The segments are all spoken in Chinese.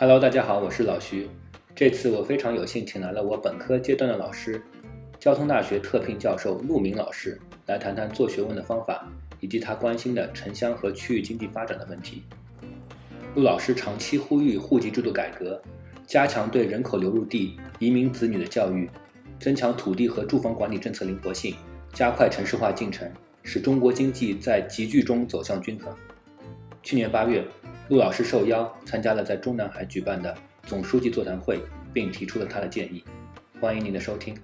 Hello，大家好，我是老徐。这次我非常有幸请来了我本科阶段的老师，交通大学特聘教授陆明老师，来谈谈做学问的方法，以及他关心的城乡和区域经济发展的问题。陆老师长期呼吁户籍制度改革，加强对人口流入地移民子女的教育，增强土地和住房管理政策灵活性，加快城市化进程，使中国经济在集聚中走向均衡。去年八月。陆老师受邀参加了在中南海举办的总书记座谈会，并提出了他的建议。欢迎您的收听。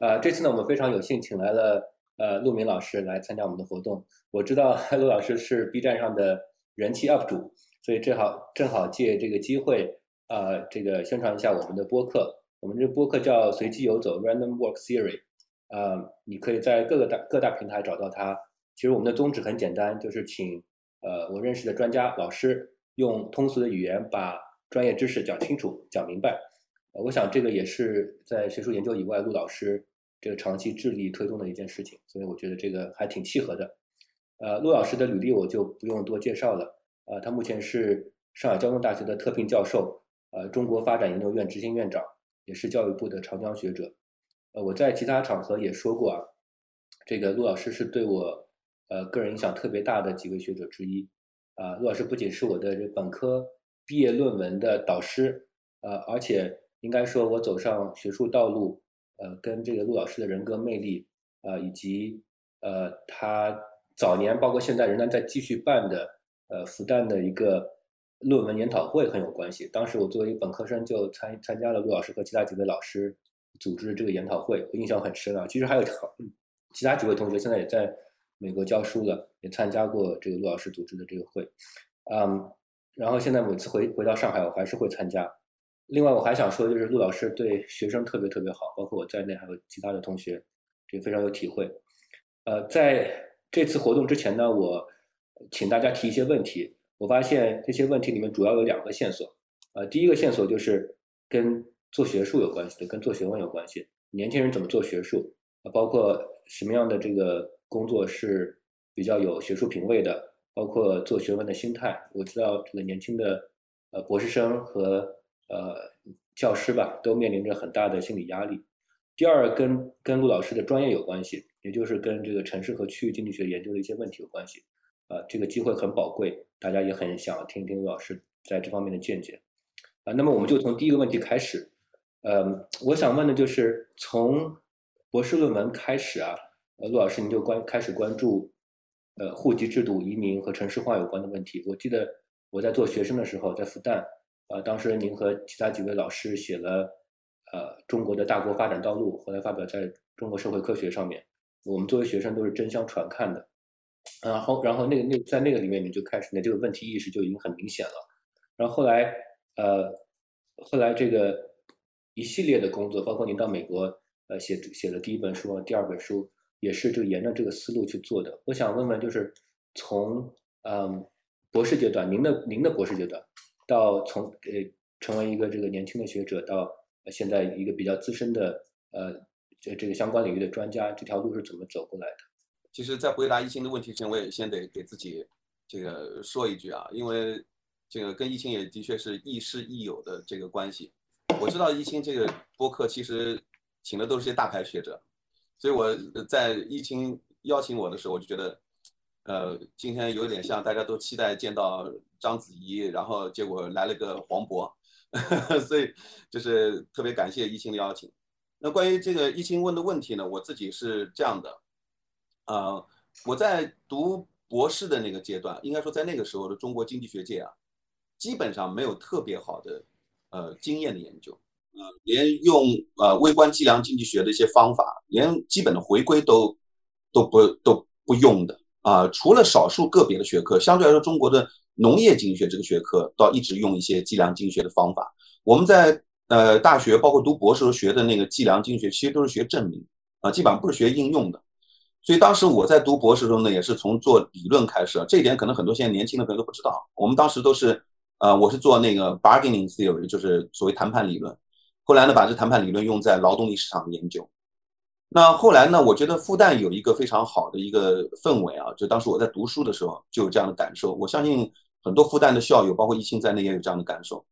呃，这次呢，我们非常有幸请来了呃陆明老师来参加我们的活动。我知道 陆老师是 B 站上的人气 UP 主，所以正好正好借这个机会，呃，这个宣传一下我们的播客。我们这播客叫随机游走 （Random Walk Theory）。呃，你可以在各个大各大平台找到它。其实我们的宗旨很简单，就是请呃我认识的专家老师用通俗的语言把专业知识讲清楚、讲明白。我想这个也是在学术研究以外，陆老师这个长期致力推动的一件事情，所以我觉得这个还挺契合的。呃，陆老师的履历我就不用多介绍了。呃，他目前是上海交通大学的特聘教授，呃，中国发展研究院执行院长，也是教育部的长江学者。呃，我在其他场合也说过啊，这个陆老师是对我呃个人影响特别大的几位学者之一啊。陆老师不仅是我的这本科毕业论文的导师，呃，而且应该说我走上学术道路，呃，跟这个陆老师的人格魅力，呃，以及呃他早年包括现在仍然在继续办的呃复旦的一个论文研讨会很有关系。当时我作为一个本科生就参参加了陆老师和其他几位老师。组织这个研讨会，我印象很深啊。其实还有其他几位同学现在也在美国教书的，也参加过这个陆老师组织的这个会，嗯，然后现在每次回回到上海，我还是会参加。另外，我还想说，就是陆老师对学生特别特别好，包括我在内，还有其他的同学，这非常有体会。呃，在这次活动之前呢，我请大家提一些问题。我发现这些问题里面主要有两个线索，呃，第一个线索就是跟。做学术有关系的，跟做学问有关系。年轻人怎么做学术啊？包括什么样的这个工作是比较有学术品位的？包括做学问的心态。我知道这个年轻的呃博士生和呃教师吧，都面临着很大的心理压力。第二，跟跟陆老师的专业有关系，也就是跟这个城市和区域经济学研究的一些问题有关系。啊，这个机会很宝贵，大家也很想听听陆老师在这方面的见解。啊，那么我们就从第一个问题开始。呃，我想问的就是，从博士论文开始啊，呃，陆老师您就关开始关注，呃，户籍制度、移民和城市化有关的问题。我记得我在做学生的时候，在复旦，呃，当时您和其他几位老师写了，呃，中国的大国发展道路，后来发表在中国社会科学上面。我们作为学生都是争相传看的，然后，然后那个那在那个里面，你就开始，那这个问题意识就已经很明显了。然后后来，呃，后来这个。一系列的工作，包括您到美国，呃，写写的第一本书，第二本书，也是就沿着这个思路去做的。我想问问，就是从嗯博士阶段，您的您的博士阶段，到从呃成为一个这个年轻的学者，到现在一个比较资深的呃这这个相关领域的专家，这条路是怎么走过来的？其实，在回答疫情的问题之前，我也先得给自己这个说一句啊，因为这个跟疫情也的确是亦师亦友的这个关系。我知道易清这个播客其实请的都是些大牌学者，所以我在易清邀请我的时候，我就觉得，呃，今天有点像大家都期待见到章子怡，然后结果来了个黄渤，所以就是特别感谢易清的邀请。那关于这个易清问的问题呢，我自己是这样的，呃，我在读博士的那个阶段，应该说在那个时候的中国经济学界啊，基本上没有特别好的。呃，经验的研究，呃，连用呃微观计量经济学的一些方法，连基本的回归都都不都不用的啊。除了少数个别的学科，相对来说，中国的农业经济学这个学科倒一直用一些计量经济学的方法。我们在呃大学，包括读博士时候学的那个计量经济学，其实都是学证明啊，基本上不是学应用的。所以当时我在读博士中呢，也是从做理论开始，这一点可能很多现在年轻的朋友都不知道。我们当时都是。呃，我是做那个 bargaining theory，就是所谓谈判理论。后来呢，把这谈判理论用在劳动力市场的研究。那后来呢，我觉得复旦有一个非常好的一个氛围啊，就当时我在读书的时候就有这样的感受。我相信很多复旦的校友，包括易清在内也有这样的感受。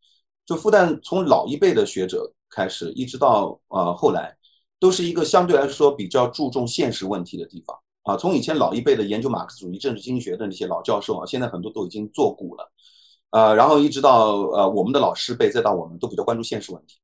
就复旦从老一辈的学者开始，一直到呃后来，都是一个相对来说比较注重现实问题的地方啊。从以前老一辈的研究马克思主义政治经济学的那些老教授啊，现在很多都已经做古了，呃，然后一直到呃我们的老师辈，再到我们都比较关注现实问题。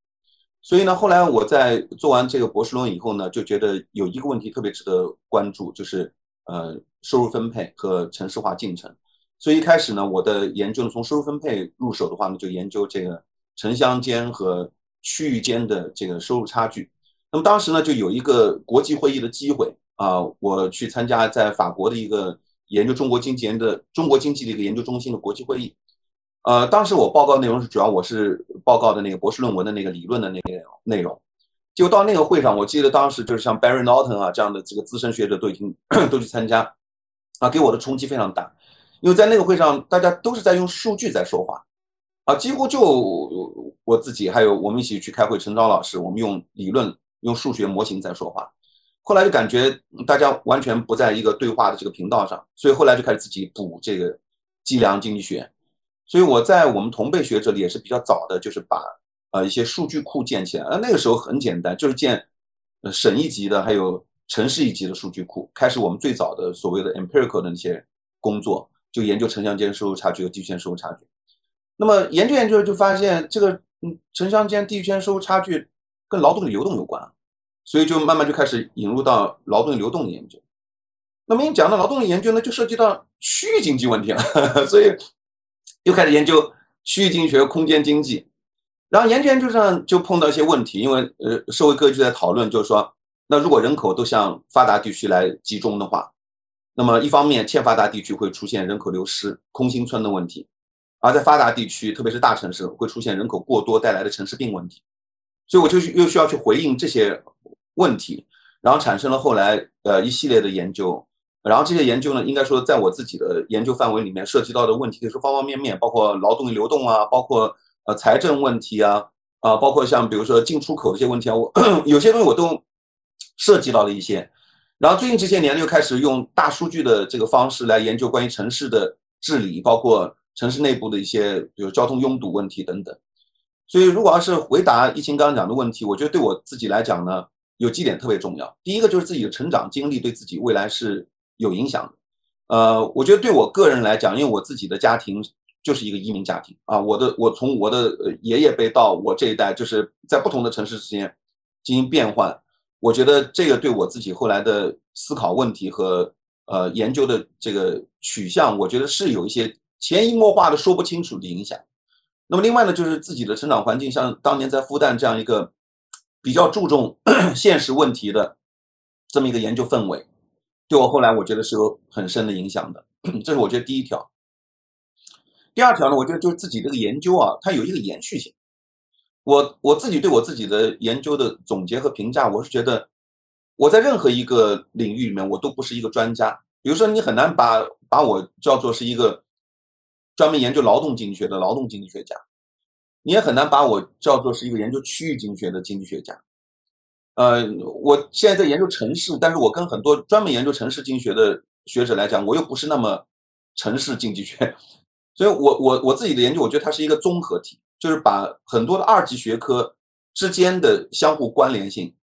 所以呢，后来我在做完这个博士论文以后呢，就觉得有一个问题特别值得关注，就是呃收入分配和城市化进程。所以一开始呢，我的研究呢从收入分配入手的话呢，就研究这个城乡间和区域间的这个收入差距。那么当时呢，就有一个国际会议的机会啊，我去参加在法国的一个研究中国经济的中国经济的一个研究中心的国际会议。呃，当时我报告内容是主要我是报告的那个博士论文的那个理论的那个内容，就到那个会上，我记得当时就是像 Barry Norton 啊这样的这个资深学者都已经 都去参加，啊，给我的冲击非常大，因为在那个会上大家都是在用数据在说话，啊，几乎就我自己还有我们一起去开会，陈钊老师，我们用理论用数学模型在说话，后来就感觉大家完全不在一个对话的这个频道上，所以后来就开始自己补这个计量经济学。所以我在我们同辈学者里也是比较早的，就是把呃一些数据库建起来。呃，那个时候很简单，就是建呃省一级的，还有城市一级的数据库。开始我们最早的所谓的 empirical 的那些工作，就研究城乡间收入差距和地区间收入差距。那么研究研究就发现，这个嗯城乡间地区间收入差距跟劳动力流动有关，所以就慢慢就开始引入到劳动力流动的研究。那么你讲到劳动力研究呢，就涉及到区域经济问题了，所以。又开始研究区域经济学、空间经济，然后研究研究上就碰到一些问题，因为呃，社会各界在讨论，就是说，那如果人口都向发达地区来集中的话，那么一方面欠发达地区会出现人口流失、空心村的问题，而在发达地区，特别是大城市，会出现人口过多带来的城市病问题，所以我就又需要去回应这些问题，然后产生了后来呃一系列的研究。然后这些研究呢，应该说在我自己的研究范围里面涉及到的问题是方方面面，包括劳动力流动啊，包括呃财政问题啊，啊，包括像比如说进出口这些问题啊，我 有些东西我都涉及到了一些。然后最近这些年又开始用大数据的这个方式来研究关于城市的治理，包括城市内部的一些比如交通拥堵问题等等。所以如果要是回答疫情刚刚讲的问题，我觉得对我自己来讲呢，有几点特别重要。第一个就是自己的成长经历对自己未来是。有影响的，呃，我觉得对我个人来讲，因为我自己的家庭就是一个移民家庭啊，我的我从我的爷爷辈到我这一代，就是在不同的城市之间进行变换，我觉得这个对我自己后来的思考问题和呃研究的这个取向，我觉得是有一些潜移默化的说不清楚的影响。那么另外呢，就是自己的成长环境，像当年在复旦这样一个比较注重 现实问题的这么一个研究氛围。对我后来我觉得是有很深的影响的，这是我觉得第一条。第二条呢，我觉得就是自己这个研究啊，它有一个延续性。我我自己对我自己的研究的总结和评价，我是觉得我在任何一个领域里面，我都不是一个专家。比如说，你很难把把我叫做是一个专门研究劳动经济学的劳动经济学家，你也很难把我叫做是一个研究区域经济学的经济学家。呃，我现在在研究城市，但是我跟很多专门研究城市经济学的学者来讲，我又不是那么城市经济学，所以我我我自己的研究，我觉得它是一个综合体，就是把很多的二级学科之间的相互关联性，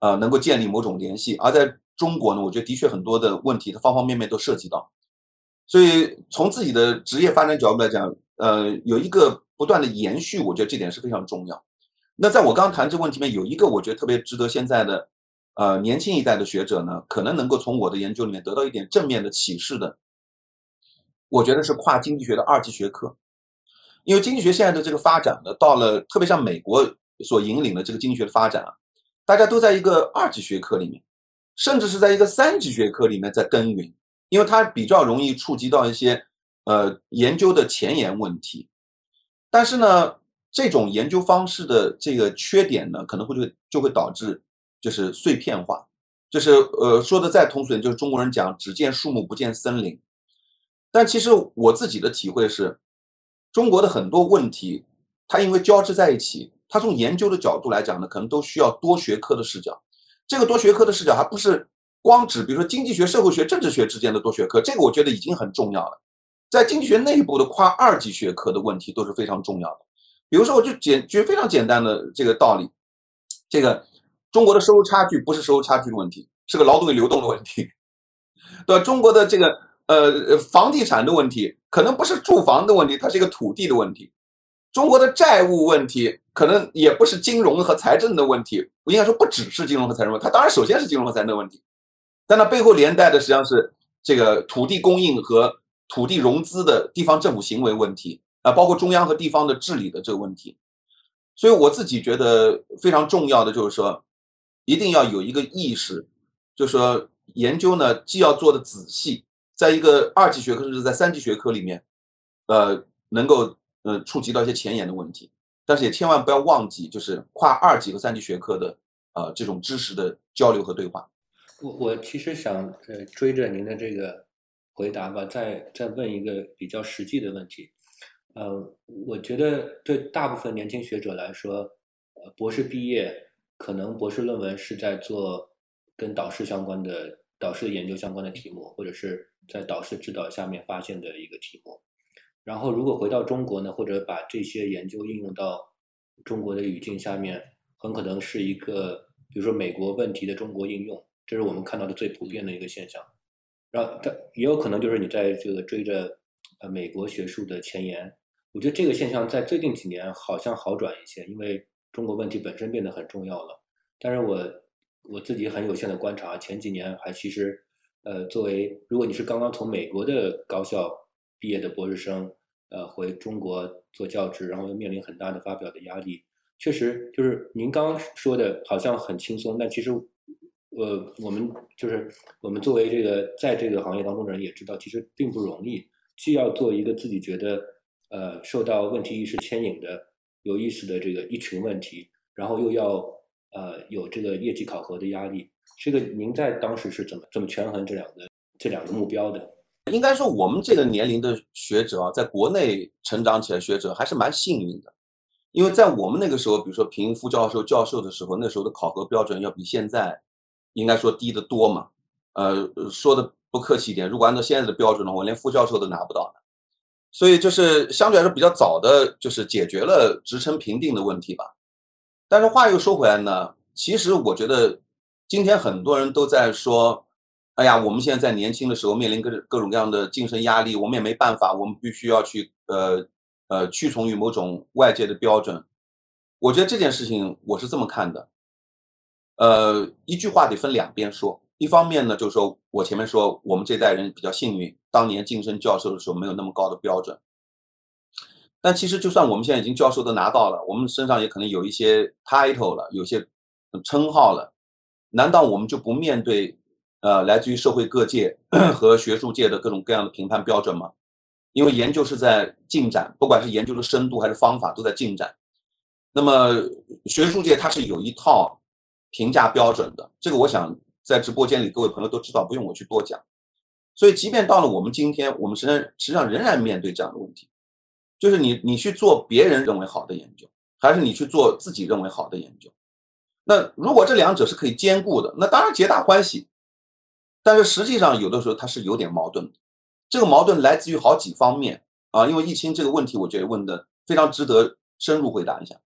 呃，能够建立某种联系。而在中国呢，我觉得的确很多的问题，它方方面面都涉及到，所以从自己的职业发展角度来讲，呃，有一个不断的延续，我觉得这点是非常重要。那在我刚谈这个问题里面，有一个我觉得特别值得现在的，呃，年轻一代的学者呢，可能能够从我的研究里面得到一点正面的启示的。我觉得是跨经济学的二级学科，因为经济学现在的这个发展呢，到了特别像美国所引领的这个经济学的发展啊，大家都在一个二级学科里面，甚至是在一个三级学科里面在耕耘，因为它比较容易触及到一些呃研究的前沿问题，但是呢。这种研究方式的这个缺点呢，可能会就就会导致就是碎片化，就是呃说的再通俗点，就是中国人讲只见树木不见森林。但其实我自己的体会是，中国的很多问题，它因为交织在一起，它从研究的角度来讲呢，可能都需要多学科的视角。这个多学科的视角还不是光指，比如说经济学、社会学、政治学之间的多学科，这个我觉得已经很重要了。在经济学内部的跨二级学科的问题都是非常重要的。比如说，我就简举非常简单的这个道理，这个中国的收入差距不是收入差距的问题，是个劳动力流动的问题，对吧？中国的这个呃房地产的问题，可能不是住房的问题，它是一个土地的问题。中国的债务问题可能也不是金融和财政的问题，我应该说不只是金融和财政问题，它当然首先是金融和财政问题，但它背后连带的实际上是这个土地供应和土地融资的地方政府行为问题啊，包括中央和地方的治理的这个问题。所以我自己觉得非常重要的就是说，一定要有一个意识，就是说研究呢既要做的仔细，在一个二级学科甚至在三级学科里面，呃，能够。呃，触及到一些前沿的问题，但是也千万不要忘记，就是跨二级和三级学科的呃这种知识的交流和对话。我我其实想呃追着您的这个回答吧，再再问一个比较实际的问题。呃，我觉得对大部分年轻学者来说，呃，博士毕业可能博士论文是在做跟导师相关的导师研究相关的题目，或者是在导师指导下面发现的一个题目。然后，如果回到中国呢，或者把这些研究应用到中国的语境下面，很可能是一个，比如说美国问题的中国应用，这是我们看到的最普遍的一个现象。然后，它也有可能就是你在这个追着呃美国学术的前沿。我觉得这个现象在最近几年好像好转一些，因为中国问题本身变得很重要了。但是我我自己很有限的观察，前几年还其实，呃，作为如果你是刚刚从美国的高校。毕业的博士生，呃，回中国做教职，然后又面临很大的发表的压力。确实，就是您刚刚说的，好像很轻松，但其实，呃，我们就是我们作为这个在这个行业当中的人也知道，其实并不容易。既要做一个自己觉得，呃，受到问题意识牵引的有意思的这个一群问题，然后又要呃有这个业绩考核的压力。这个您在当时是怎么怎么权衡这两个这两个目标的？应该说，我们这个年龄的学者啊，在国内成长起来，学者还是蛮幸运的，因为在我们那个时候，比如说评副教授、教授的时候，那时候的考核标准要比现在应该说低得多嘛。呃，说的不客气一点，如果按照现在的标准的话，我连副教授都拿不到呢。所以就是相对来说比较早的，就是解决了职称评定的问题吧。但是话又说回来呢，其实我觉得今天很多人都在说。哎呀，我们现在在年轻的时候面临各各种各样的精神压力，我们也没办法，我们必须要去呃呃屈从于某种外界的标准。我觉得这件事情我是这么看的，呃，一句话得分两边说。一方面呢，就是说我前面说我们这代人比较幸运，当年晋升教授的时候没有那么高的标准。但其实就算我们现在已经教授都拿到了，我们身上也可能有一些 title 了，有些称号了，难道我们就不面对？呃，来自于社会各界 和学术界的各种各样的评判标准吗，因为研究是在进展，不管是研究的深度还是方法都在进展。那么学术界它是有一套评价标准的，这个我想在直播间里各位朋友都知道，不用我去多讲。所以即便到了我们今天，我们实际实际上仍然面对这样的问题，就是你你去做别人认为好的研究，还是你去做自己认为好的研究？那如果这两者是可以兼顾的，那当然皆大欢喜。但是实际上，有的时候它是有点矛盾的。这个矛盾来自于好几方面啊。因为易清这个问题，我觉得问的非常值得深入回答一下。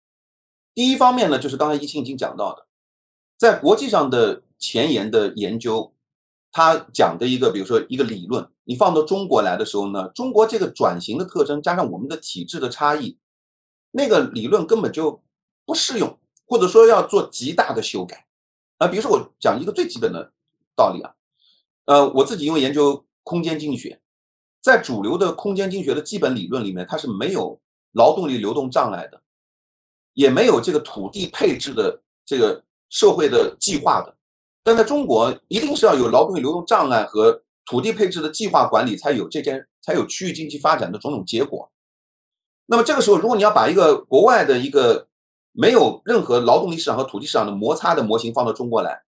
第一方面呢，就是刚才易清已经讲到的，在国际上的前沿的研究，他讲的一个，比如说一个理论，你放到中国来的时候呢，中国这个转型的特征加上我们的体制的差异，那个理论根本就不适用，或者说要做极大的修改啊。比如说我讲一个最基本的道理啊。呃，我自己因为研究空间经济学，在主流的空间经济学的基本理论里面，它是没有劳动力流动障碍的，也没有这个土地配置的这个社会的计划的。但在中国，一定是要有劳动力流动障碍和土地配置的计划管理，才有这件，才有区域经济发展的种种结果。那么这个时候，如果你要把一个国外的一个没有任何劳动力市场和土地市场的摩擦的模型放到中国来，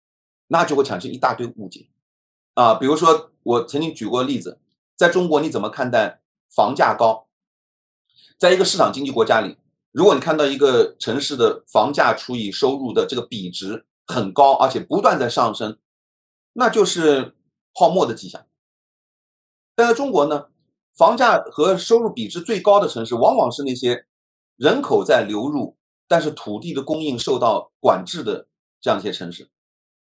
那就会产生一大堆误解。啊，比如说我曾经举过例子，在中国你怎么看待房价高？在一个市场经济国家里，如果你看到一个城市的房价除以收入的这个比值很高，而且不断在上升，那就是泡沫的迹象。但在中国呢，房价和收入比值最高的城市，往往是那些人口在流入，但是土地的供应受到管制的这样一些城市。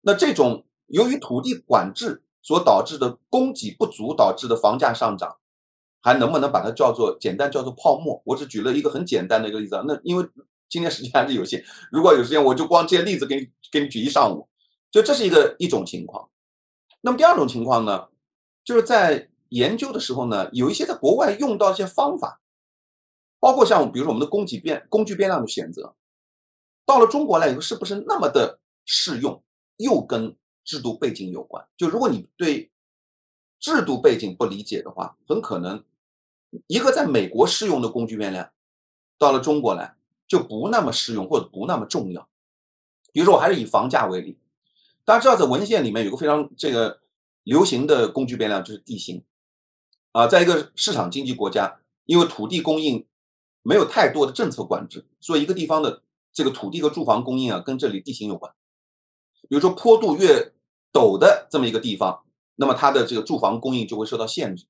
那这种由于土地管制所导致的供给不足导致的房价上涨，还能不能把它叫做简单叫做泡沫？我只举了一个很简单的一个例子啊。那因为今天时间还是有限，如果有时间，我就光这些例子给你给你举一上午。就这是一个一种情况。那么第二种情况呢，就是在研究的时候呢，有一些在国外用到一些方法，包括像比如说我们的供给变工具变量的选择，到了中国来以后是不是那么的适用？又跟制度背景有关。就如果你对制度背景不理解的话，很可能。一个在美国适用的工具变量，到了中国来就不那么适用或者不那么重要。比如说，我还是以房价为例，大家知道在文献里面有个非常这个流行的工具变量就是地形啊，在一个市场经济国家，因为土地供应没有太多的政策管制，所以一个地方的这个土地和住房供应啊，跟这里地形有关。比如说坡度越陡的这么一个地方，那么它的这个住房供应就会受到限制。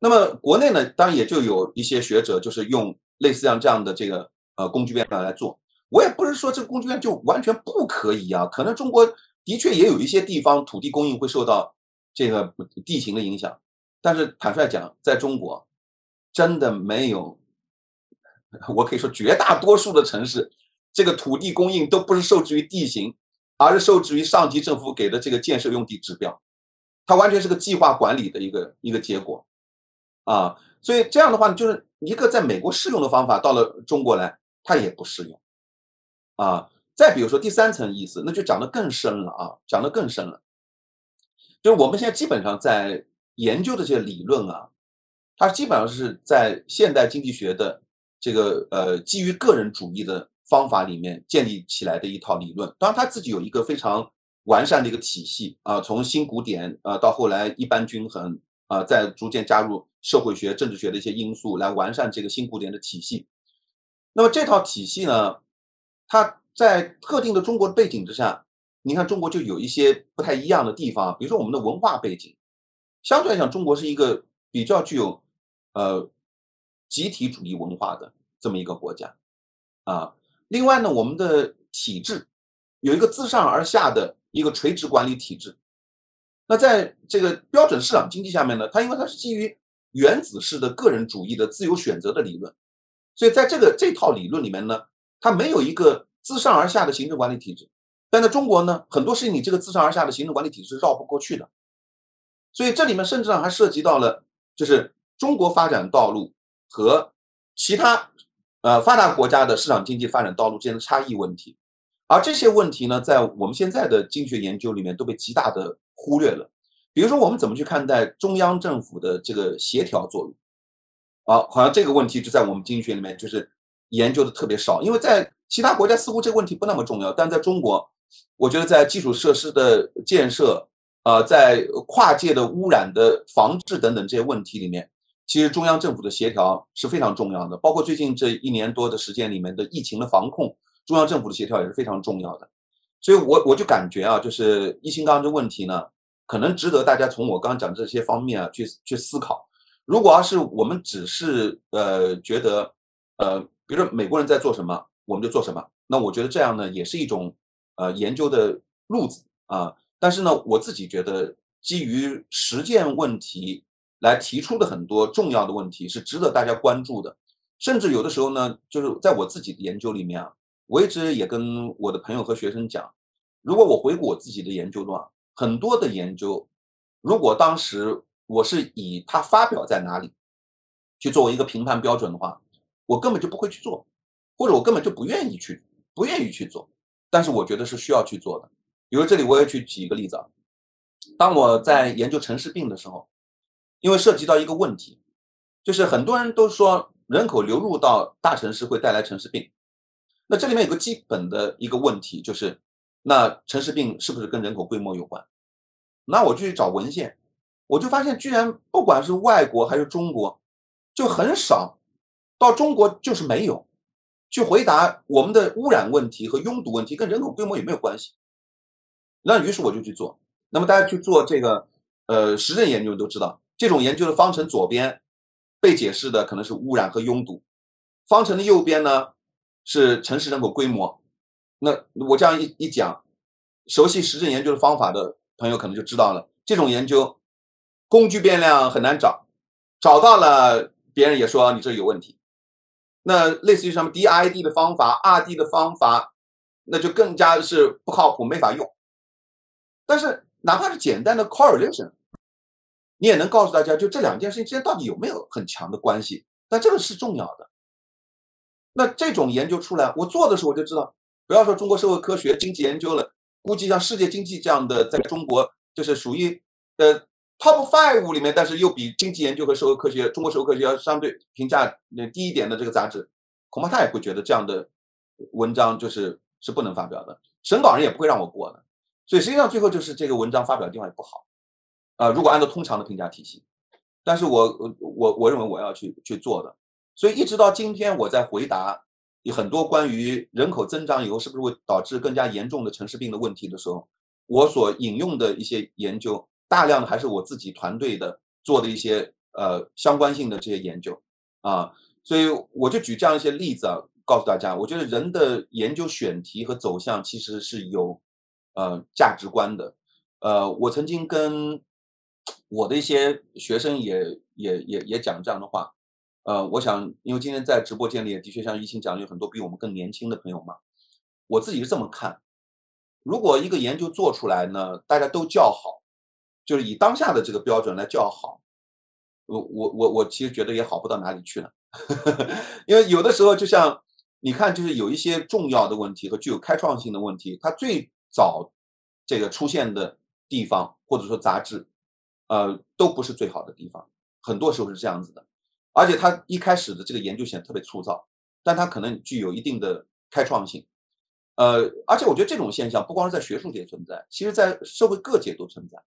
那么国内呢，当然也就有一些学者就是用类似像这样的这个呃工具变量来做。我也不是说这个工具变就完全不可以啊，可能中国的确也有一些地方土地供应会受到这个地形的影响，但是坦率讲，在中国真的没有，我可以说绝大多数的城市，这个土地供应都不是受制于地形，而是受制于上级政府给的这个建设用地指标，它完全是个计划管理的一个一个结果。啊，所以这样的话，就是一个在美国适用的方法，到了中国来，它也不适用。啊，再比如说第三层意思，那就讲得更深了啊，讲得更深了。就是我们现在基本上在研究的这些理论啊，它基本上是在现代经济学的这个呃基于个人主义的方法里面建立起来的一套理论。当然，它自己有一个非常完善的一个体系啊，从新古典啊到后来一般均衡啊，再逐渐加入。社会学、政治学的一些因素来完善这个新古典的体系。那么这套体系呢，它在特定的中国背景之下，你看中国就有一些不太一样的地方。比如说我们的文化背景，相对来讲，中国是一个比较具有呃集体主义文化的这么一个国家啊。另外呢，我们的体制有一个自上而下的一个垂直管理体制。那在这个标准市场经济下面呢，它因为它是基于原子式的个人主义的自由选择的理论，所以在这个这套理论里面呢，它没有一个自上而下的行政管理体制。但在中国呢，很多事情你这个自上而下的行政管理体制是绕不过去的。所以这里面甚至上还涉及到了，就是中国发展道路和其他呃发达国家的市场经济发展道路之间的差异问题。而这些问题呢，在我们现在的经济学研究里面都被极大的忽略了。比如说，我们怎么去看待中央政府的这个协调作用？啊，好像这个问题就在我们经济学里面就是研究的特别少，因为在其他国家似乎这个问题不那么重要，但在中国，我觉得在基础设施的建设，啊，在跨界的污染的防治等等这些问题里面，其实中央政府的协调是非常重要的。包括最近这一年多的时间里面的疫情的防控，中央政府的协调也是非常重要的。所以，我我就感觉啊，就是疫情刚刚这问题呢。可能值得大家从我刚刚讲这些方面啊去去思考。如果要是我们只是呃觉得呃，比如说美国人在做什么，我们就做什么，那我觉得这样呢也是一种呃研究的路子啊。但是呢，我自己觉得基于实践问题来提出的很多重要的问题是值得大家关注的。甚至有的时候呢，就是在我自己的研究里面啊，我一直也跟我的朋友和学生讲，如果我回顾我自己的研究的话。很多的研究，如果当时我是以它发表在哪里去作为一个评判标准的话，我根本就不会去做，或者我根本就不愿意去，不愿意去做。但是我觉得是需要去做的。比如这里我也去举一个例子啊，当我在研究城市病的时候，因为涉及到一个问题，就是很多人都说人口流入到大城市会带来城市病，那这里面有个基本的一个问题就是，那城市病是不是跟人口规模有关？那我就去找文献，我就发现，居然不管是外国还是中国，就很少，到中国就是没有，去回答我们的污染问题和拥堵问题跟人口规模有没有关系？那于是我就去做。那么大家去做这个呃实证研究都知道，这种研究的方程左边被解释的可能是污染和拥堵，方程的右边呢是城市人口规模。那我这样一一讲，熟悉实证研究的方法的朋友可能就知道了，这种研究工具变量很难找，找到了别人也说你这有问题。那类似于什么 DID 的方法、RD 的方法，那就更加是不靠谱，没法用。但是哪怕是简单的 correlation，你也能告诉大家，就这两件事情之间到底有没有很强的关系。但这个是重要的。那这种研究出来，我做的时候我就知道，不要说中国社会科学、经济研究了，估计像世界经济这样的，在中国就是属于呃。Top five 里面，但是又比经济研究和社会科学、中国社会科学要相对评价低一点的这个杂志，恐怕他也会觉得这样的文章就是是不能发表的，审稿人也不会让我过的。所以实际上最后就是这个文章发表的地方也不好啊。如果按照通常的评价体系，但是我我我认为我要去去做的。所以一直到今天，我在回答很多关于人口增长以后是不是会导致更加严重的城市病的问题的时候，我所引用的一些研究。大量的还是我自己团队的做的一些呃相关性的这些研究啊，所以我就举这样一些例子啊，告诉大家，我觉得人的研究选题和走向其实是有呃价值观的。呃，我曾经跟我的一些学生也也也也讲这样的话，呃，我想因为今天在直播间里也的确像一清讲的有很多比我们更年轻的朋友嘛，我自己是这么看，如果一个研究做出来呢，大家都叫好。就是以当下的这个标准来叫好，我我我我其实觉得也好不到哪里去了，因为有的时候就像你看，就是有一些重要的问题和具有开创性的问题，它最早这个出现的地方或者说杂志，呃，都不是最好的地方，很多时候是这样子的，而且它一开始的这个研究显得特别粗糙，但它可能具有一定的开创性，呃，而且我觉得这种现象不光是在学术界存在，其实在社会各界都存在。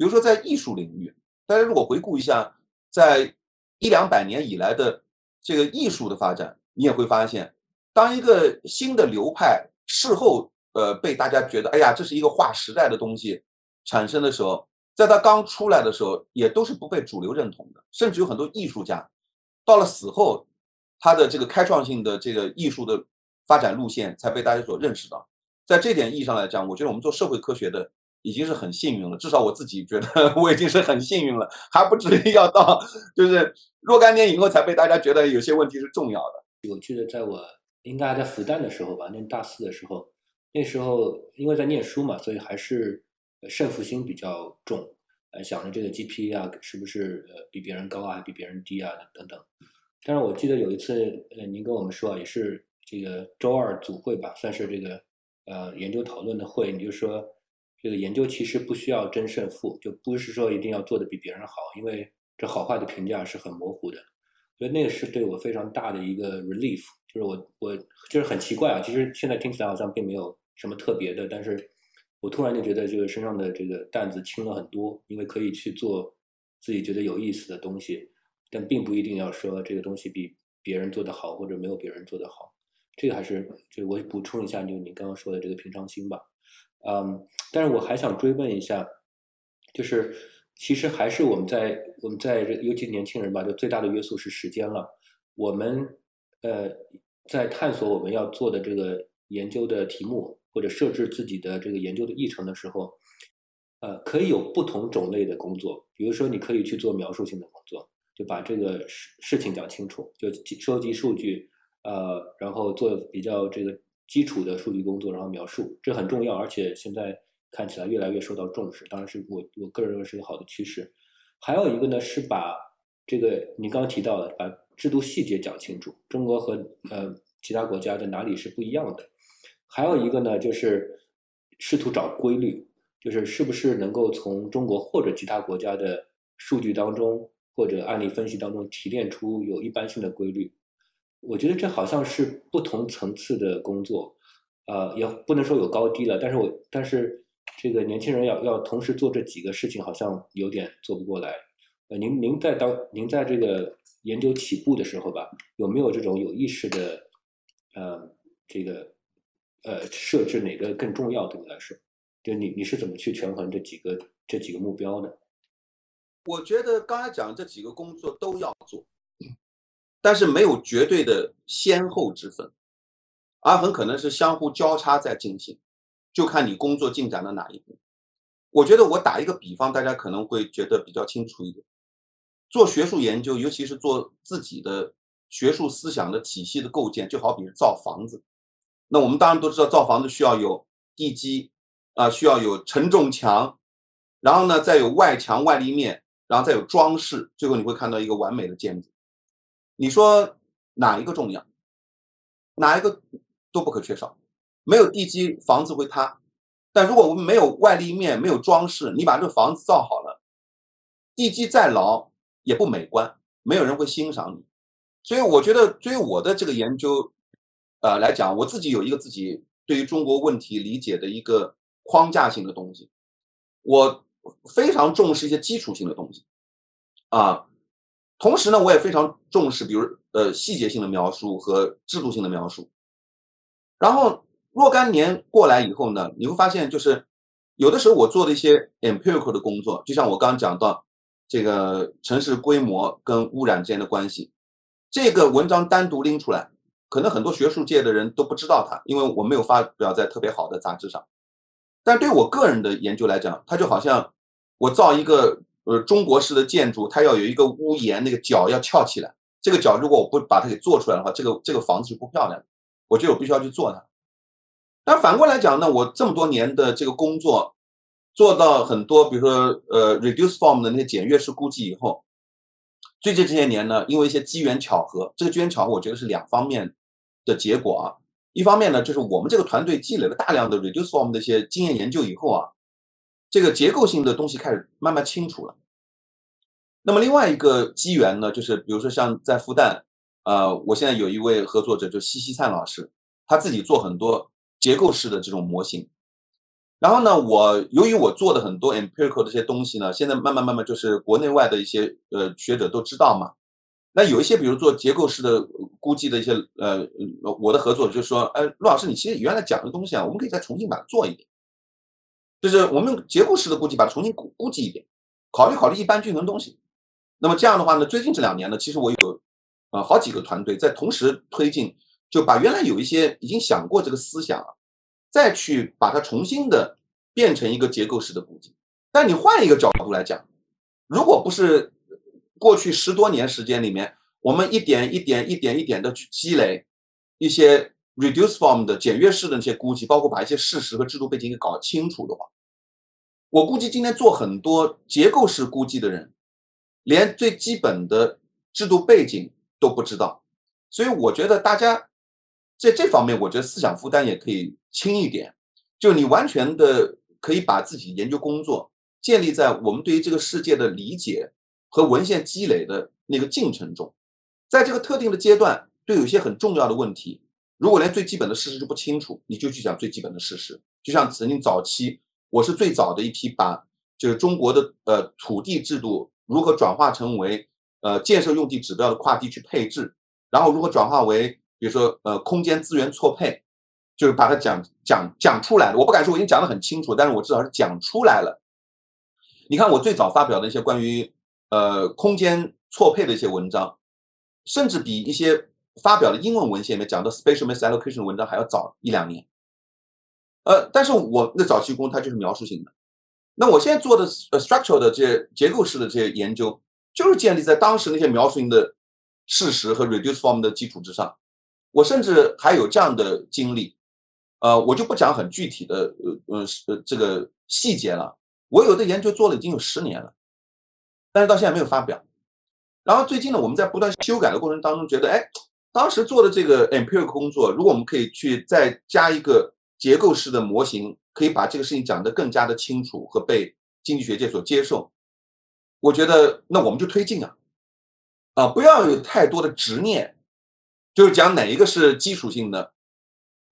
比如说，在艺术领域，大家如果回顾一下，在一两百年以来的这个艺术的发展，你也会发现，当一个新的流派事后呃被大家觉得，哎呀，这是一个划时代的东西产生的时候，在它刚出来的时候，也都是不被主流认同的，甚至有很多艺术家到了死后，他的这个开创性的这个艺术的发展路线才被大家所认识到。在这点意义上来讲，我觉得我们做社会科学的。已经是很幸运了，至少我自己觉得 我已经是很幸运了，还不至于要到就是若干年以后才被大家觉得有些问题是重要的。我记得在我应该还在复旦的时候吧，念大四的时候，那时候因为在念书嘛，所以还是胜负心比较重，呃，想着这个 GPA 啊是不是呃比别人高啊，比别人低啊等等。但是我记得有一次，呃，您跟我们说，也是这个周二组会吧，算是这个呃研究讨论的会，你就说。这个研究其实不需要争胜负，就不是说一定要做的比别人好，因为这好坏的评价是很模糊的。所以那个是对我非常大的一个 relief，就是我我就是很奇怪啊，其实现在听起来好像并没有什么特别的，但是我突然就觉得这个身上的这个担子轻了很多，因为可以去做自己觉得有意思的东西，但并不一定要说这个东西比别人做得好或者没有别人做得好。这个还是就我补充一下，就你刚刚说的这个平常心吧。嗯，但是我还想追问一下，就是其实还是我们在我们在这尤其年轻人吧，就最大的约束是时间了。我们呃在探索我们要做的这个研究的题目，或者设置自己的这个研究的议程的时候，呃，可以有不同种类的工作。比如说，你可以去做描述性的工作，就把这个事事情讲清楚，就收集数据，呃，然后做比较这个。基础的数据工作，然后描述，这很重要，而且现在看起来越来越受到重视。当然是我我个人认为是一个好的趋势。还有一个呢，是把这个你刚刚提到的，把制度细节讲清楚。中国和呃其他国家的哪里是不一样的？还有一个呢，就是试图找规律，就是是不是能够从中国或者其他国家的数据当中或者案例分析当中提炼出有一般性的规律。我觉得这好像是不同层次的工作，呃，也不能说有高低了。但是我但是这个年轻人要要同时做这几个事情，好像有点做不过来。呃，您您在当您在这个研究起步的时候吧，有没有这种有意识的呃这个呃设置哪个更重要？对你来说，就你你是怎么去权衡这几个这几个目标的？我觉得刚才讲这几个工作都要做，但是没有绝对的先后之分，而很可能是相互交叉在进行，就看你工作进展的哪一步。我觉得我打一个比方，大家可能会觉得比较清楚一点。做学术研究，尤其是做自己的学术思想的体系的构建，就好比是造房子。那我们当然都知道，造房子需要有地基啊，需要有承重墙，然后呢，再有外墙、外立面。然后再有装饰，最后你会看到一个完美的建筑。你说哪一个重要？哪一个都不可缺少。没有地基，房子会塌。但如果我们没有外立面，没有装饰，你把这个房子造好了，地基再牢也不美观，没有人会欣赏你。所以我觉得，对于我的这个研究，呃来讲，我自己有一个自己对于中国问题理解的一个框架性的东西。我。非常重视一些基础性的东西，啊，同时呢，我也非常重视，比如呃细节性的描述和制度性的描述。然后若干年过来以后呢，你会发现，就是有的时候我做的一些 empirical 的工作，就像我刚刚讲到这个城市规模跟污染之间的关系，这个文章单独拎出来，可能很多学术界的人都不知道它，因为我没有发表在特别好的杂志上。但对我个人的研究来讲，它就好像我造一个呃中国式的建筑，它要有一个屋檐，那个角要翘起来。这个角如果我不把它给做出来的话，这个这个房子是不漂亮的。我觉得我必须要去做它。但反过来讲呢，我这么多年的这个工作，做到很多，比如说呃 reduce form 的那些简约式估计以后，最近这些年呢，因为一些机缘巧合，这个机缘巧合我觉得是两方面的结果啊。一方面呢，就是我们这个团队积累了大量的 reduce form 的一些经验研究以后啊，这个结构性的东西开始慢慢清楚了。那么另外一个机缘呢，就是比如说像在复旦，呃，我现在有一位合作者，就西西灿老师，他自己做很多结构式的这种模型。然后呢，我由于我做的很多 empirical 的这些东西呢，现在慢慢慢慢就是国内外的一些呃学者都知道嘛。那有一些，比如做结构式的估计的一些，呃，我的合作者就说，哎，陆老师，你其实原来讲的东西啊，我们可以再重新把它做一遍，就是我们用结构式的估计把它重新估估计一遍，考虑考虑一般均衡东西。那么这样的话呢，最近这两年呢，其实我有，呃，好几个团队在同时推进，就把原来有一些已经想过这个思想啊，再去把它重新的变成一个结构式的估计。但你换一个角度来讲，如果不是。过去十多年时间里面，我们一点一点、一点一点的去积累一些 reduce form 的简约式的那些估计，包括把一些事实和制度背景给搞清楚的话，我估计今天做很多结构式估计的人，连最基本的制度背景都不知道。所以我觉得大家在这方面，我觉得思想负担也可以轻一点，就你完全的可以把自己研究工作建立在我们对于这个世界的理解。和文献积累的那个进程中，在这个特定的阶段，对有些很重要的问题，如果连最基本的事实就不清楚，你就去讲最基本的事实。就像曾经早期，我是最早的一批把就是中国的呃土地制度如何转化成为呃建设用地指标的跨地区配置，然后如何转化为比如说呃空间资源错配，就是把它讲讲讲出来了。我不敢说我已经讲得很清楚，但是我至少是讲出来了。你看我最早发表的一些关于。呃，空间错配的一些文章，甚至比一些发表的英文文献里面讲的 spatial misallocation 文章还要早一两年。呃，但是我那早期工它就是描述性的。那我现在做的呃 structural 的这些结构式的这些研究，就是建立在当时那些描述性的事实和 reduce form 的基础之上。我甚至还有这样的经历，呃，我就不讲很具体的呃呃呃这个细节了。我有的研究做了已经有十年了。但是到现在没有发表，然后最近呢，我们在不断修改的过程当中，觉得，哎，当时做的这个 empirical 工作，如果我们可以去再加一个结构式的模型，可以把这个事情讲得更加的清楚和被经济学界所接受，我觉得那我们就推进啊，啊，不要有太多的执念，就是讲哪一个是基础性的，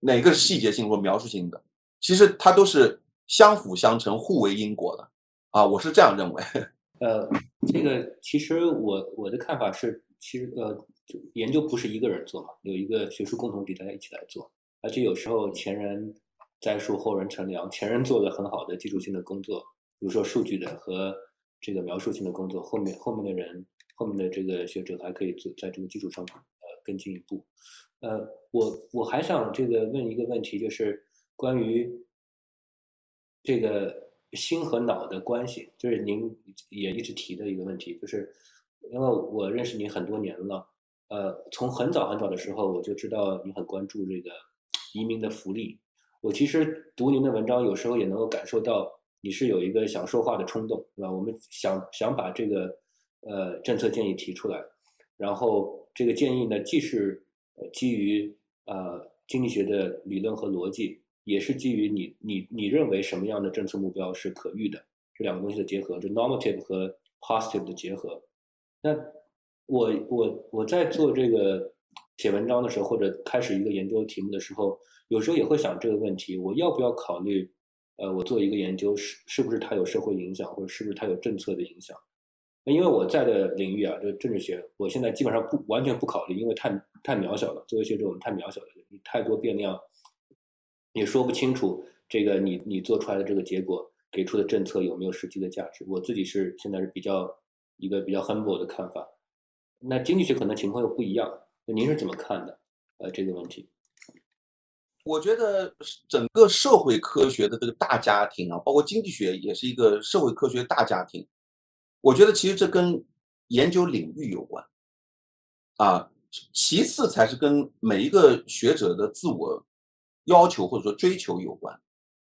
哪个是细节性或描述性的，其实它都是相辅相成、互为因果的，啊，我是这样认为。呃，这个其实我我的看法是，其实呃，就研究不是一个人做嘛，有一个学术共同体，大家一起来做。而且有时候前人栽树，后人乘凉，前人做了很好的基础性的工作，比如说数据的和这个描述性的工作，后面后面的人，后面的这个学者还可以做在这个基础上呃更进一步。呃，我我还想这个问一个问题，就是关于这个心和脑的关系，就是您也一直提的一个问题，就是因为我认识您很多年了。呃，从很早很早的时候我就知道你很关注这个移民的福利。我其实读您的文章，有时候也能够感受到你是有一个想说话的冲动，对吧？我们想想把这个呃政策建议提出来，然后这个建议呢，既是基于呃经济学的理论和逻辑，也是基于你你你认为什么样的政策目标是可遇的，这两个东西的结合，就 normative 和 positive 的结合，那。我我我在做这个写文章的时候，或者开始一个研究题目的时候，有时候也会想这个问题：我要不要考虑？呃，我做一个研究是是不是它有社会影响，或者是不是它有政策的影响？因为我在的领域啊，这政治学，我现在基本上不完全不考虑，因为太太渺小了。作为学者，我们太渺小了，太多变量，也说不清楚这个你你做出来的这个结果给出的政策有没有实际的价值。我自己是现在是比较一个比较 humble 的看法。那经济学可能情况又不一样，那您是怎么看的？呃，这个问题，我觉得整个社会科学的这个大家庭啊，包括经济学也是一个社会科学大家庭。我觉得其实这跟研究领域有关，啊，其次才是跟每一个学者的自我要求或者说追求有关。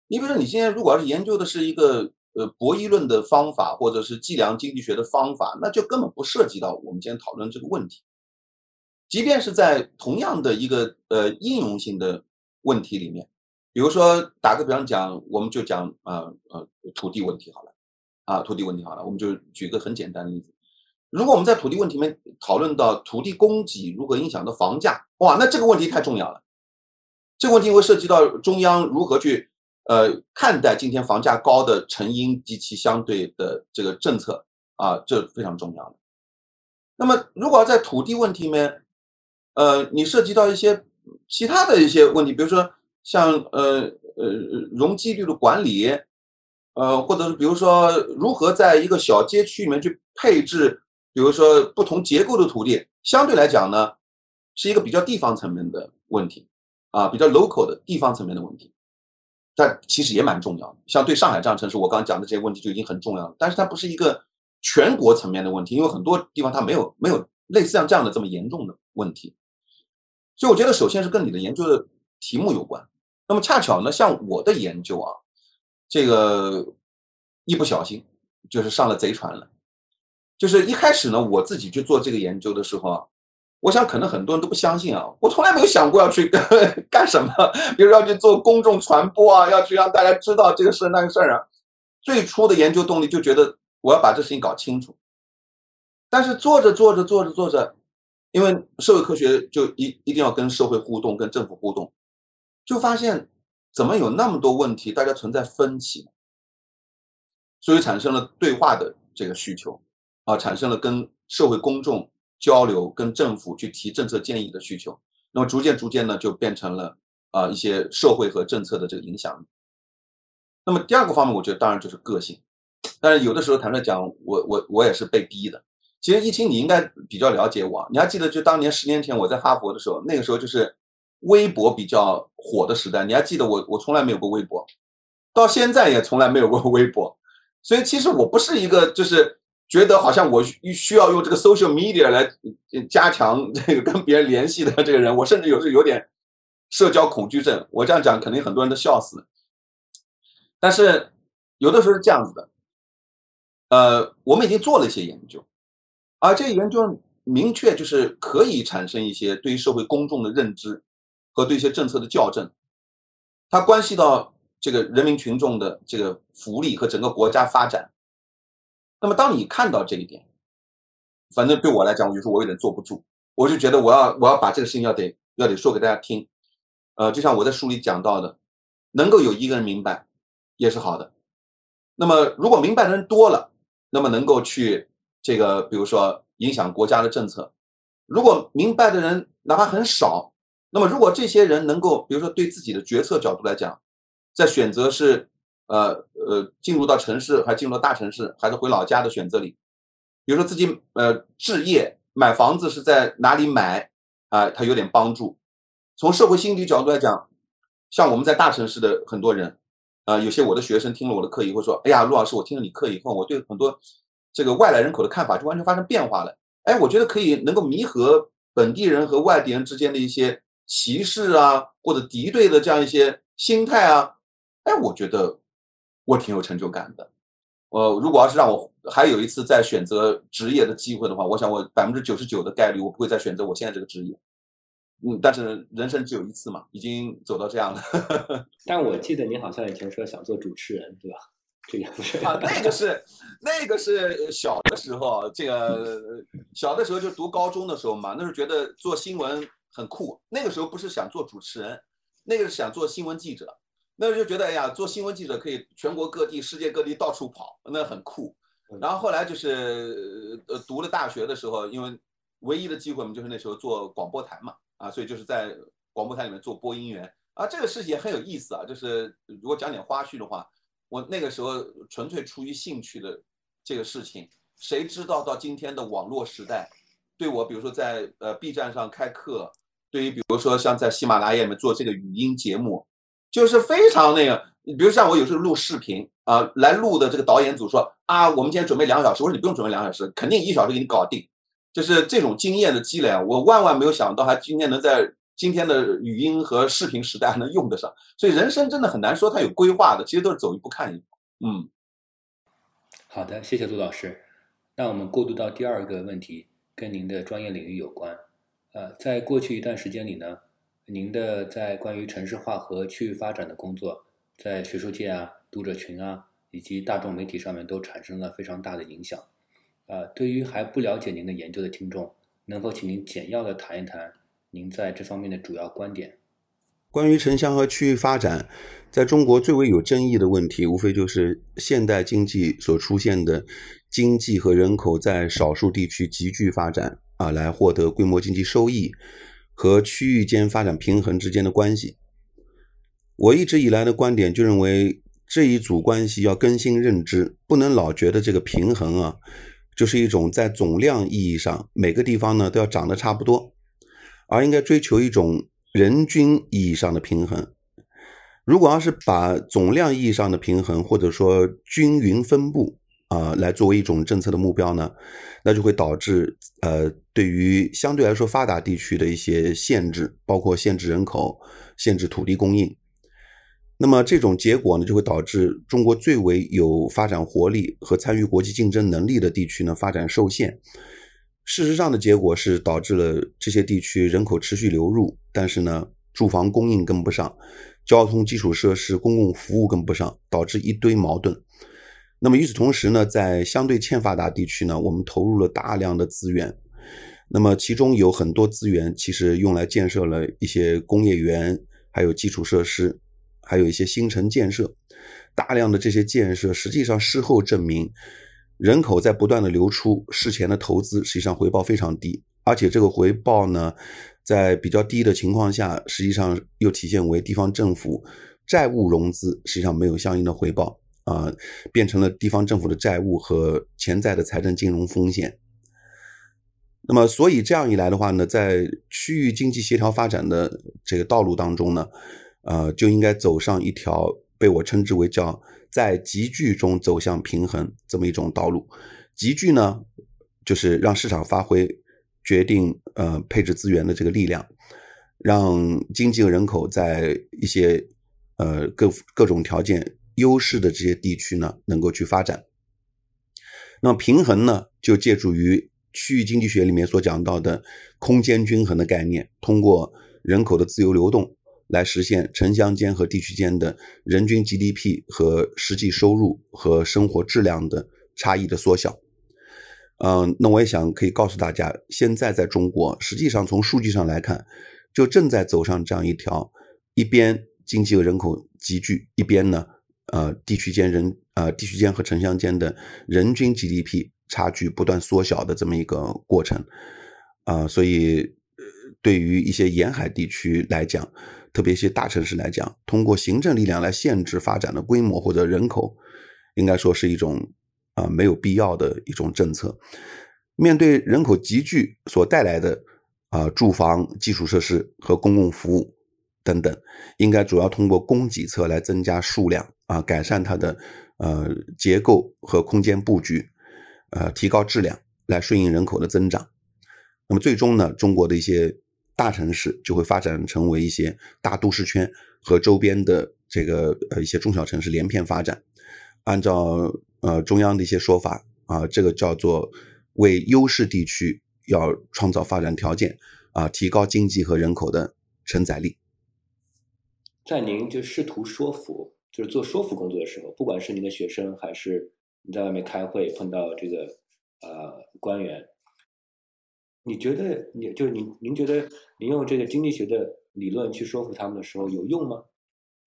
你比如说，你现在如果要是研究的是一个。呃，博弈论的方法或者是计量经济学的方法，那就根本不涉及到我们今天讨论这个问题。即便是在同样的一个呃应用性的问题里面，比如说打个比方讲，我们就讲啊呃土地问题好了，啊土地问题好了，我们就举个很简单的例子，如果我们在土地问题里面讨论到土地供给如何影响到房价，哇，那这个问题太重要了，这个问题会涉及到中央如何去。呃，看待今天房价高的成因及其相对的这个政策啊，这非常重要的。那么，如果在土地问题里面，呃，你涉及到一些其他的一些问题，比如说像呃呃容积率的管理，呃，或者是比如说如何在一个小街区里面去配置，比如说不同结构的土地，相对来讲呢，是一个比较地方层面的问题啊，比较 local 的地方层面的问题。但其实也蛮重要的，像对上海这样城市，我刚刚讲的这些问题就已经很重要了。但是它不是一个全国层面的问题，因为很多地方它没有没有类似像这样的这么严重的问题。所以我觉得，首先是跟你的研究的题目有关。那么恰巧呢，像我的研究啊，这个一不小心就是上了贼船了。就是一开始呢，我自己去做这个研究的时候啊。我想，可能很多人都不相信啊！我从来没有想过要去干什么，比如要去做公众传播啊，要去让大家知道这个事那个事儿啊。最初的研究动力就觉得我要把这事情搞清楚。但是做着做着做着做着，因为社会科学就一一定要跟社会互动、跟政府互动，就发现怎么有那么多问题，大家存在分歧，所以产生了对话的这个需求啊，产生了跟社会公众。交流跟政府去提政策建议的需求，那么逐渐逐渐呢，就变成了啊一些社会和政策的这个影响。那么第二个方面，我觉得当然就是个性。但是有的时候坦率讲，我我我也是被逼的。其实易清你应该比较了解我，你还记得就当年十年前我在哈佛的时候，那个时候就是微博比较火的时代。你还记得我我从来没有过微博，到现在也从来没有过微博。所以其实我不是一个就是。觉得好像我需需要用这个 social media 来加强这个跟别人联系的这个人，我甚至有时有点社交恐惧症。我这样讲，肯定很多人都笑死了。但是有的时候是这样子的，呃，我们已经做了一些研究，而这个研究明确就是可以产生一些对于社会公众的认知和对一些政策的校正，它关系到这个人民群众的这个福利和整个国家发展。那么，当你看到这一点，反正对我来讲，我就说我有点坐不住，我就觉得我要我要把这个事情要得要得说给大家听。呃，就像我在书里讲到的，能够有一个人明白也是好的。那么，如果明白的人多了，那么能够去这个，比如说影响国家的政策，如果明白的人哪怕很少，那么如果这些人能够，比如说对自己的决策角度来讲，在选择是呃呃进入到城市还进入到大城市，还是回老家的选择里，比如说自己呃置业买房子是在哪里买啊，他有点帮助。从社会心理角度来讲，像我们在大城市的很多人，啊，有些我的学生听了我的课以后说，哎呀，陆老师，我听了你课以后，我对很多这个外来人口的看法就完全发生变化了。哎，我觉得可以能够弥合本地人和外地人之间的一些歧视啊，或者敌对的这样一些心态啊。哎，我觉得我挺有成就感的。呃，如果要是让我还有一次再选择职业的机会的话，我想我百分之九十九的概率我不会再选择我现在这个职业。嗯，但是人生只有一次嘛，已经走到这样了。但我记得你好像以前说想做主持人，对吧？这个是啊，那个是那个是小的时候，这个小的时候就读高中的时候嘛，那时候觉得做新闻很酷。那个时候不是想做主持人，那个是想做新闻记者。那就觉得，哎呀，做新闻记者可以全国各地、世界各地到处跑，那很酷。然后后来就是呃读了大学的时候，因为唯一的机会嘛，就是那时候做广播台嘛，啊，所以就是在广播台里面做播音员啊，这个事情也很有意思啊。就是如果讲点花絮的话。我那个时候纯粹出于兴趣的这个事情，谁知道到今天的网络时代，对我比如说在呃 B 站上开课，对于比如说像在喜马拉雅里面做这个语音节目，就是非常那个。你比如像我有时候录视频啊，来录的这个导演组说啊，我们今天准备两个小时，我说你不用准备两个小时，肯定一小时给你搞定。就是这种经验的积累啊，我万万没有想到，还今天能在。今天的语音和视频时代还能用得上，所以人生真的很难说它有规划的，其实都是走一步看一步。嗯，好的，谢谢杜老师。那我们过渡到第二个问题，跟您的专业领域有关。呃，在过去一段时间里呢，您的在关于城市化和区域发展的工作，在学术界啊、读者群啊以及大众媒体上面都产生了非常大的影响。呃，对于还不了解您的研究的听众，能否请您简要的谈一谈？您在这方面的主要观点？关于城乡和区域发展，在中国最为有争议的问题，无非就是现代经济所出现的经济和人口在少数地区急剧发展啊，来获得规模经济收益和区域间发展平衡之间的关系。我一直以来的观点就认为，这一组关系要更新认知，不能老觉得这个平衡啊，就是一种在总量意义上每个地方呢都要长得差不多。而应该追求一种人均意义上的平衡。如果要是把总量意义上的平衡，或者说均匀分布啊，来作为一种政策的目标呢，那就会导致呃，对于相对来说发达地区的一些限制，包括限制人口、限制土地供应。那么这种结果呢，就会导致中国最为有发展活力和参与国际竞争能力的地区呢，发展受限。事实上的结果是导致了这些地区人口持续流入，但是呢，住房供应跟不上，交通基础设施、公共服务跟不上，导致一堆矛盾。那么与此同时呢，在相对欠发达地区呢，我们投入了大量的资源，那么其中有很多资源其实用来建设了一些工业园，还有基础设施，还有一些新城建设。大量的这些建设，实际上事后证明。人口在不断的流出，事前的投资实际上回报非常低，而且这个回报呢，在比较低的情况下，实际上又体现为地方政府债务融资实际上没有相应的回报啊，变成了地方政府的债务和潜在的财政金融风险。那么，所以这样一来的话呢，在区域经济协调发展的这个道路当中呢，呃，就应该走上一条被我称之为叫。在集聚中走向平衡这么一种道路，集聚呢，就是让市场发挥决定呃配置资源的这个力量，让经济和人口在一些呃各各种条件优势的这些地区呢能够去发展。那么平衡呢，就借助于区域经济学里面所讲到的空间均衡的概念，通过人口的自由流动。来实现城乡间和地区间的人均 GDP 和实际收入和生活质量的差异的缩小。嗯，那我也想可以告诉大家，现在在中国，实际上从数据上来看，就正在走上这样一条一边经济和人口集聚，一边呢，呃，地区间人呃地区间和城乡间的人均 GDP 差距不断缩小的这么一个过程。啊，所以，对于一些沿海地区来讲，特别一些大城市来讲，通过行政力量来限制发展的规模或者人口，应该说是一种啊没有必要的一种政策。面对人口集聚所带来的啊住房、基础设施和公共服务等等，应该主要通过供给侧来增加数量啊，改善它的呃结构和空间布局，呃，提高质量，来顺应人口的增长。那么最终呢，中国的一些大城市就会发展成为一些大都市圈和周边的这个呃一些中小城市连片发展。按照呃中央的一些说法啊，这个叫做。为优势地区要创造发展条件啊，提高经济和人口的承载力。在您就试图说服，就是做说服工作的时候，不管是您的学生，还是你在外面开会碰到这个呃官员，你觉得你就是您您觉得您用这个经济学的理论去说服他们的时候有用吗？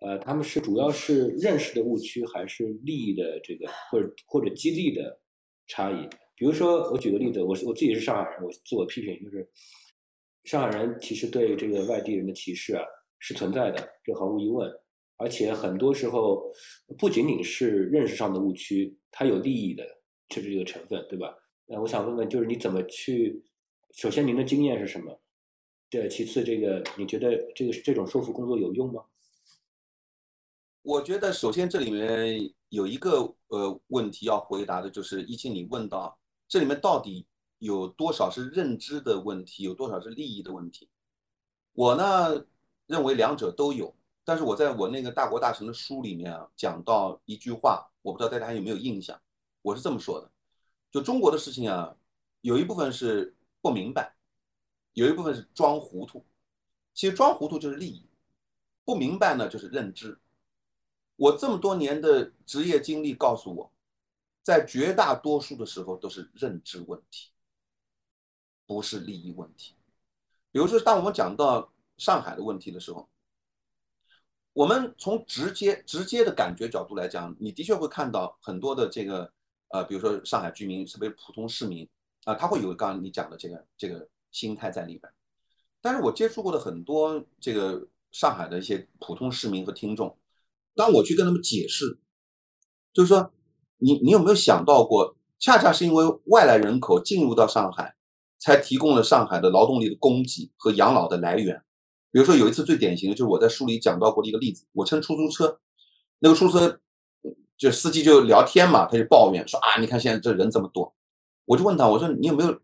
呃，他们是主要是认识的误区，还是利益的这个或者或者激励的差异？比如说，我举个例子，我我自己是上海人，我自我批评就是，上海人其实对这个外地人的歧视啊是存在的，这毫无疑问。而且很多时候不仅仅是认识上的误区，它有利益的这这个成分，对吧？那我想问问，就是你怎么去？首先，您的经验是什么？对，其次，这个你觉得这个这种说服工作有用吗？我觉得，首先这里面有一个呃问题要回答的，就是一清你问到。这里面到底有多少是认知的问题，有多少是利益的问题？我呢认为两者都有。但是我在我那个大国大城的书里面啊，讲到一句话，我不知道大家有没有印象。我是这么说的：就中国的事情啊，有一部分是不明白，有一部分是装糊涂。其实装糊涂就是利益，不明白呢就是认知。我这么多年的职业经历告诉我。在绝大多数的时候都是认知问题，不是利益问题。比如说，当我们讲到上海的问题的时候，我们从直接直接的感觉角度来讲，你的确会看到很多的这个呃，比如说上海居民，特别普通市民啊，他会有刚刚你讲的这个这个心态在里边。但是我接触过的很多这个上海的一些普通市民和听众，当我去跟他们解释，就是说。你你有没有想到过，恰恰是因为外来人口进入到上海，才提供了上海的劳动力的供给和养老的来源。比如说有一次最典型的就是我在书里讲到过的一个例子，我乘出租车，那个出租车就司机就聊天嘛，他就抱怨说啊，你看现在这人这么多，我就问他，我说你有没有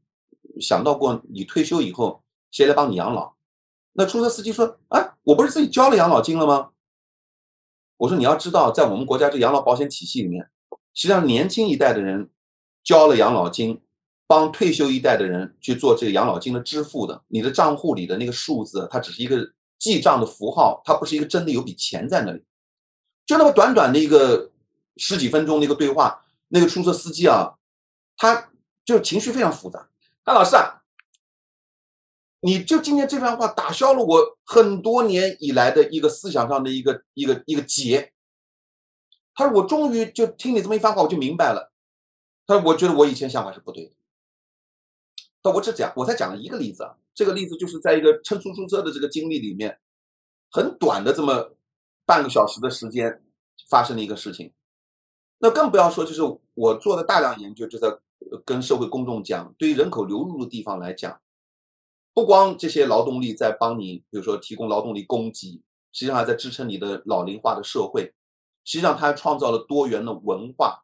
想到过你退休以后谁来帮你养老？那出租车司机说，啊，我不是自己交了养老金了吗？我说你要知道，在我们国家这养老保险体系里面。实际上，年轻一代的人交了养老金，帮退休一代的人去做这个养老金的支付的。你的账户里的那个数字，它只是一个记账的符号，它不是一个真的有笔钱在那里。就那么短短的一个十几分钟的一个对话，那个出租车司机啊，他就情绪非常复杂。他说老师啊，你就今天这番话打消了我很多年以来的一个思想上的一个一个一个结。他说：“我终于就听你这么一番话，我就明白了。”他说：“我觉得我以前想法是不对的。”但我只讲，我才讲了一个例子啊。这个例子就是在一个乘出租车的这个经历里面，很短的这么半个小时的时间发生的一个事情。那更不要说，就是我做的大量研究，就在跟社会公众讲，对于人口流入的地方来讲，不光这些劳动力在帮你，比如说提供劳动力供给，实际上还在支撑你的老龄化的社会。实际上，它还创造了多元的文化，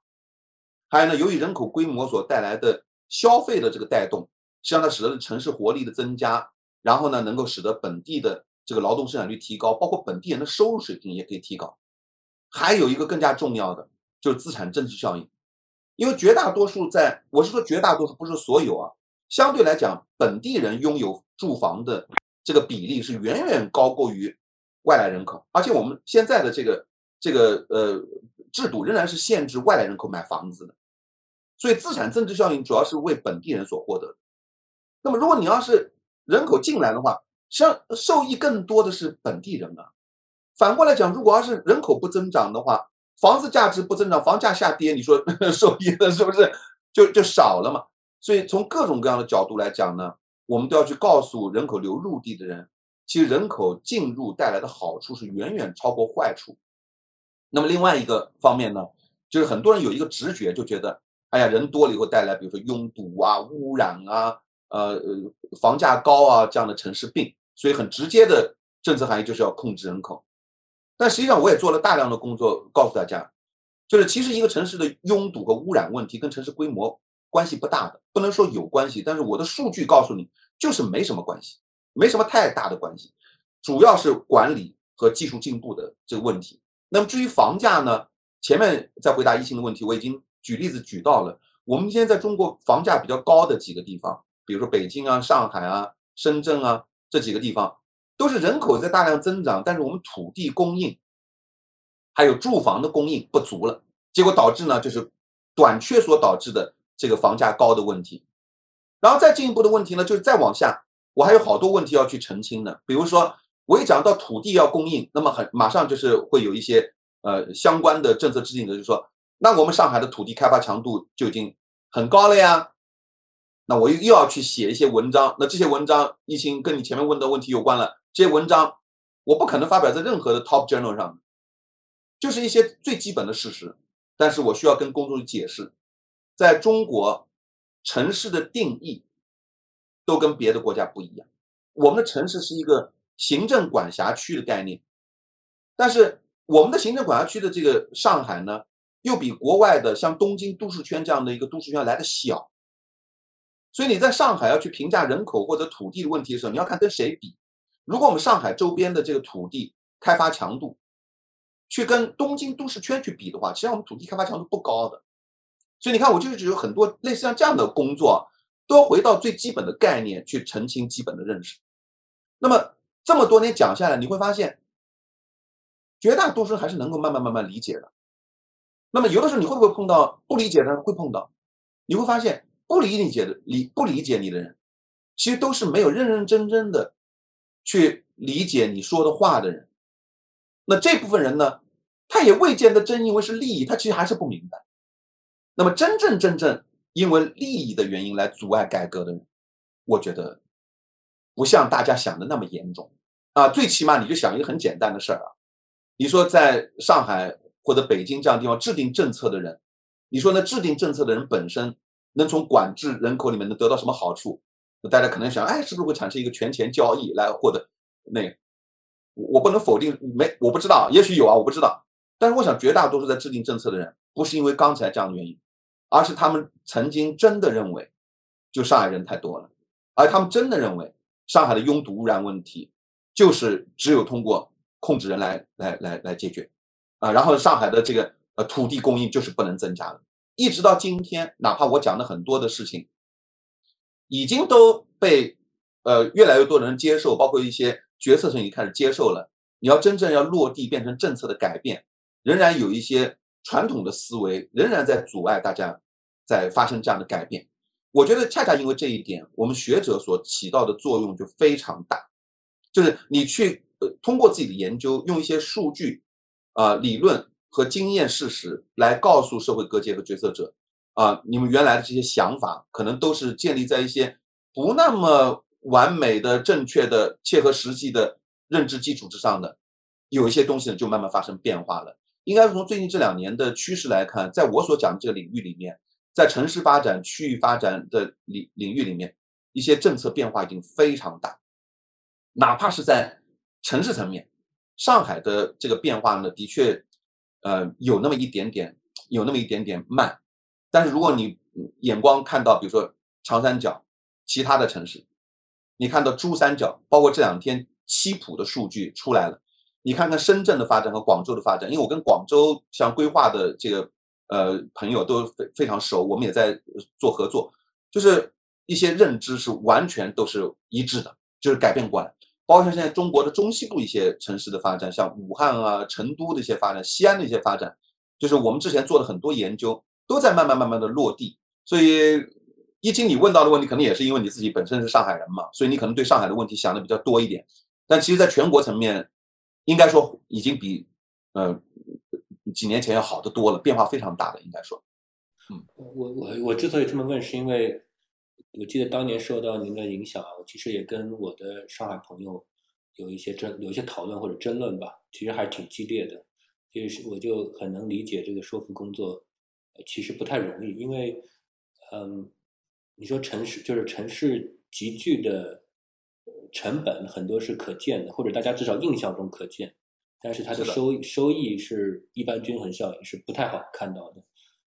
还有呢，由于人口规模所带来的消费的这个带动，实际上它使得城市活力的增加，然后呢，能够使得本地的这个劳动生产率提高，包括本地人的收入水平也可以提高。还有一个更加重要的，就是资产增值效应，因为绝大多数在，我是说绝大多数，不是所有啊，相对来讲，本地人拥有住房的这个比例是远远高过于外来人口，而且我们现在的这个。这个呃制度仍然是限制外来人口买房子的，所以资产增值效应主要是为本地人所获得的。那么如果你要是人口进来的话，实际上受益更多的是本地人啊。反过来讲，如果要是人口不增长的话，房子价值不增长，房价下跌，你说 受益的是不是就就少了嘛？所以从各种各样的角度来讲呢，我们都要去告诉人口流入地的人，其实人口进入带来的好处是远远超过坏处。那么另外一个方面呢，就是很多人有一个直觉，就觉得，哎呀，人多了以后带来，比如说拥堵啊、污染啊、呃房价高啊这样的城市病，所以很直接的政策含义就是要控制人口。但实际上，我也做了大量的工作，告诉大家，就是其实一个城市的拥堵和污染问题跟城市规模关系不大的，不能说有关系，但是我的数据告诉你，就是没什么关系，没什么太大的关系，主要是管理和技术进步的这个问题。那么至于房价呢？前面在回答一星的问题，我已经举例子举到了。我们现在在中国房价比较高的几个地方，比如说北京啊、上海啊、深圳啊这几个地方，都是人口在大量增长，但是我们土地供应还有住房的供应不足了，结果导致呢就是短缺所导致的这个房价高的问题。然后再进一步的问题呢，就是再往下，我还有好多问题要去澄清的，比如说。我一讲到土地要供应，那么很马上就是会有一些呃相关的政策制定者就说，那我们上海的土地开发强度就已经很高了呀，那我又又要去写一些文章，那这些文章已经跟你前面问的问题有关了，这些文章我不可能发表在任何的 top journal 上，就是一些最基本的事实，但是我需要跟公众解释，在中国城市的定义都跟别的国家不一样，我们的城市是一个。行政管辖区的概念，但是我们的行政管辖区的这个上海呢，又比国外的像东京都市圈这样的一个都市圈来的小，所以你在上海要去评价人口或者土地的问题的时候，你要看跟谁比。如果我们上海周边的这个土地开发强度，去跟东京都市圈去比的话，其实我们土地开发强度不高的。所以你看，我就是有很多类似像这样的工作，都回到最基本的概念去澄清基本的认识。那么。这么多年讲下来，你会发现，绝大多数还是能够慢慢慢慢理解的。那么有的时候你会不会碰到不理解的？会碰到，你会发现不理解的理不理解你的人，其实都是没有认认真真的去理解你说的话的人。那这部分人呢，他也未见得真因为是利益，他其实还是不明白。那么真正真正因为利益的原因来阻碍改革的人，我觉得不像大家想的那么严重。啊，最起码你就想一个很简单的事儿啊，你说在上海或者北京这样地方制定政策的人，你说那制定政策的人本身能从管制人口里面能得到什么好处？那大家可能想，哎，是不是会产生一个权钱交易来获得那？我不能否定，没，我不知道，也许有啊，我不知道。但是我想，绝大多数在制定政策的人，不是因为刚才这样的原因，而是他们曾经真的认为，就上海人太多了，而他们真的认为上海的拥堵污染问题。就是只有通过控制人来来来来解决，啊，然后上海的这个呃土地供应就是不能增加的，一直到今天，哪怕我讲的很多的事情，已经都被呃越来越多的人接受，包括一些决策层已经开始接受了。你要真正要落地变成政策的改变，仍然有一些传统的思维仍然在阻碍大家在发生这样的改变。我觉得恰恰因为这一点，我们学者所起到的作用就非常大。就是你去呃通过自己的研究，用一些数据、啊理论和经验事实来告诉社会各界和决策者，啊你们原来的这些想法可能都是建立在一些不那么完美的、正确的、切合实际的认知基础之上的，有一些东西呢就慢慢发生变化了。应该从最近这两年的趋势来看，在我所讲的这个领域里面，在城市发展、区域发展的领领域里面，一些政策变化已经非常大。哪怕是在城市层面，上海的这个变化呢，的确，呃，有那么一点点，有那么一点点慢。但是如果你眼光看到，比如说长三角其他的城市，你看到珠三角，包括这两天七普的数据出来了，你看看深圳的发展和广州的发展，因为我跟广州像规划的这个呃朋友都非非常熟，我们也在做合作，就是一些认知是完全都是一致的。就是改变过来，包括像现在中国的中西部一些城市的发展，像武汉啊、成都的一些发展、西安的一些发展，就是我们之前做的很多研究，都在慢慢慢慢的落地。所以，一经你问到的问题，可能也是因为你自己本身是上海人嘛，所以你可能对上海的问题想的比较多一点。但其实，在全国层面，应该说已经比呃几年前要好得多了，变化非常大的，应该说。嗯，我我我之所以这么问，是因为。我记得当年受到您的影响啊，我其实也跟我的上海朋友有一些争，有一些讨论或者争论吧，其实还挺激烈的。就是我就很能理解这个说服工作，其实不太容易，因为，嗯，你说城市就是城市集聚的成本很多是可见的，或者大家至少印象中可见，但是它的收收益是一般均衡效应是不太好看到的，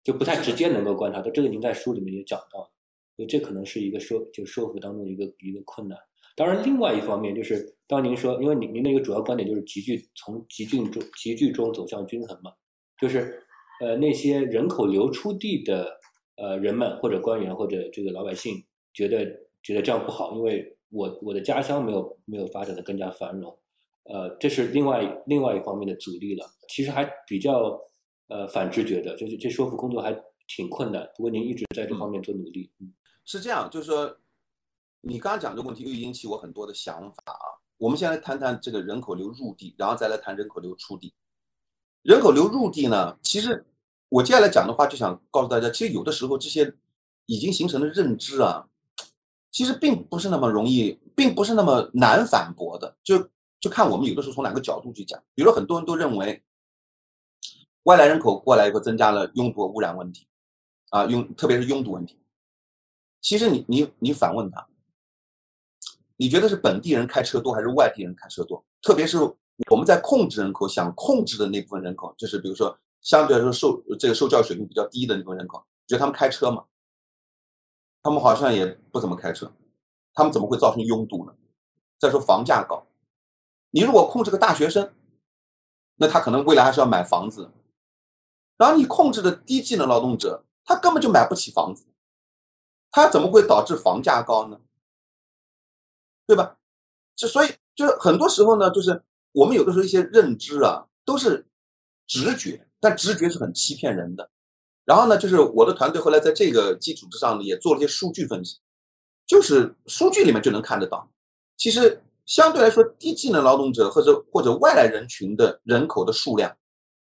就不太直接能够观察到。这个您在书里面也讲到。所以这可能是一个说就说服当中的一个一个困难。当然，另外一方面就是当您说，因为您您的一个主要观点就是集聚从集聚中集聚中走向均衡嘛，就是呃那些人口流出地的呃人们或者官员或者这个老百姓觉得觉得这样不好，因为我我的家乡没有没有发展的更加繁荣，呃这是另外另外一方面的阻力了。其实还比较呃反直觉的，就是这说服工作还挺困难。不过您一直在这方面做努力，嗯。是这样，就是说，你刚刚讲这个问题又引起我很多的想法啊。我们先来谈谈这个人口流入地，然后再来谈人口流出地。人口流入地呢，其实我接下来讲的话，就想告诉大家，其实有的时候这些已经形成的认知啊，其实并不是那么容易，并不是那么难反驳的。就就看我们有的时候从哪个角度去讲。比如很多人都认为，外来人口过来以后增加了拥堵污染问题，啊，拥特别是拥堵问题。其实你你你反问他，你觉得是本地人开车多还是外地人开车多？特别是我们在控制人口想控制的那部分人口，就是比如说相对来说受这个受教育水平比较低的那部分人口，觉得他们开车吗？他们好像也不怎么开车，他们怎么会造成拥堵呢？再说房价高，你如果控制个大学生，那他可能未来还是要买房子，然后你控制的低技能劳动者，他根本就买不起房子。它怎么会导致房价高呢？对吧？就所以就是很多时候呢，就是我们有的时候一些认知啊，都是直觉，但直觉是很欺骗人的。然后呢，就是我的团队后来在这个基础之上呢，也做了一些数据分析，就是数据里面就能看得到，其实相对来说，低技能劳动者或者或者外来人群的人口的数量，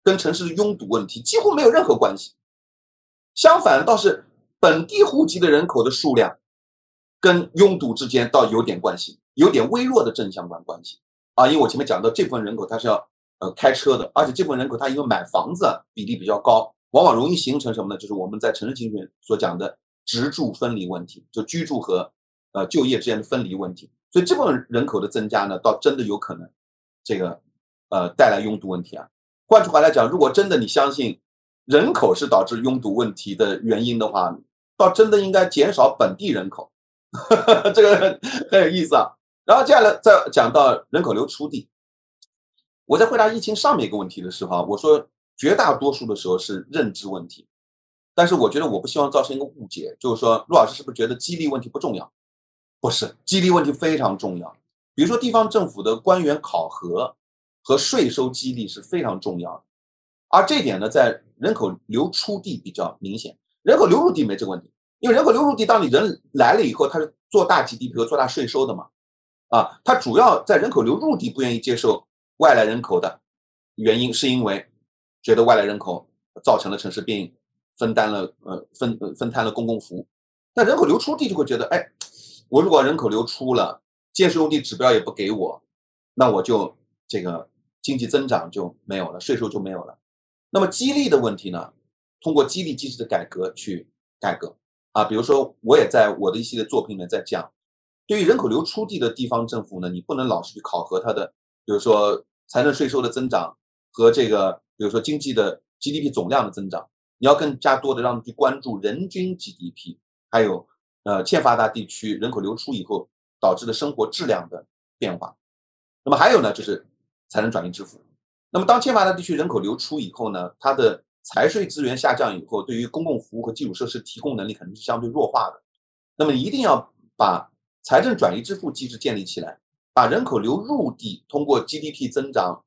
跟城市的拥堵问题几乎没有任何关系，相反倒是。本地户籍的人口的数量，跟拥堵之间倒有点关系，有点微弱的正相关关系啊。因为我前面讲到这部分人口他是要呃开车的，而且这部分人口他因为买房子比例比较高，往往容易形成什么呢？就是我们在城市经济学所讲的职住分离问题，就居住和呃就业之间的分离问题。所以这部分人口的增加呢，倒真的有可能这个呃带来拥堵问题啊。换句话来讲，如果真的你相信人口是导致拥堵问题的原因的话，倒真的应该减少本地人口，这个很有意思啊。然后接下来再讲到人口流出地，我在回答疫情上面一个问题的时候，我说绝大多数的时候是认知问题，但是我觉得我不希望造成一个误解，就是说陆老师是不是觉得激励问题不重要？不是，激励问题非常重要。比如说地方政府的官员考核和税收激励是非常重要的，而这点呢，在人口流出地比较明显。人口流入地没这个问题，因为人口流入地，当你人来了以后，他是做大 GDP 和做大税收的嘛，啊，他主要在人口流入地不愿意接受外来人口的原因，是因为觉得外来人口造成了城市病，分担了呃分分摊了公共服务，那人口流出地就会觉得，哎，我如果人口流出了，建设用地指标也不给我，那我就这个经济增长就没有了，税收就没有了，那么激励的问题呢？通过激励机制的改革去改革啊，比如说我也在我的一系列作品里面在讲，对于人口流出地的地方政府呢，你不能老是去考核它的，比如说财政税收的增长和这个，比如说经济的 GDP 总量的增长，你要更加多的让他们去关注人均 GDP，还有呃欠发达地区人口流出以后导致的生活质量的变化。那么还有呢，就是财政转移支付。那么当欠发达地区人口流出以后呢，它的财税资源下降以后，对于公共服务和基础设施提供能力肯定是相对弱化的。那么一定要把财政转移支付机制建立起来，把人口流入地通过 GDP 增长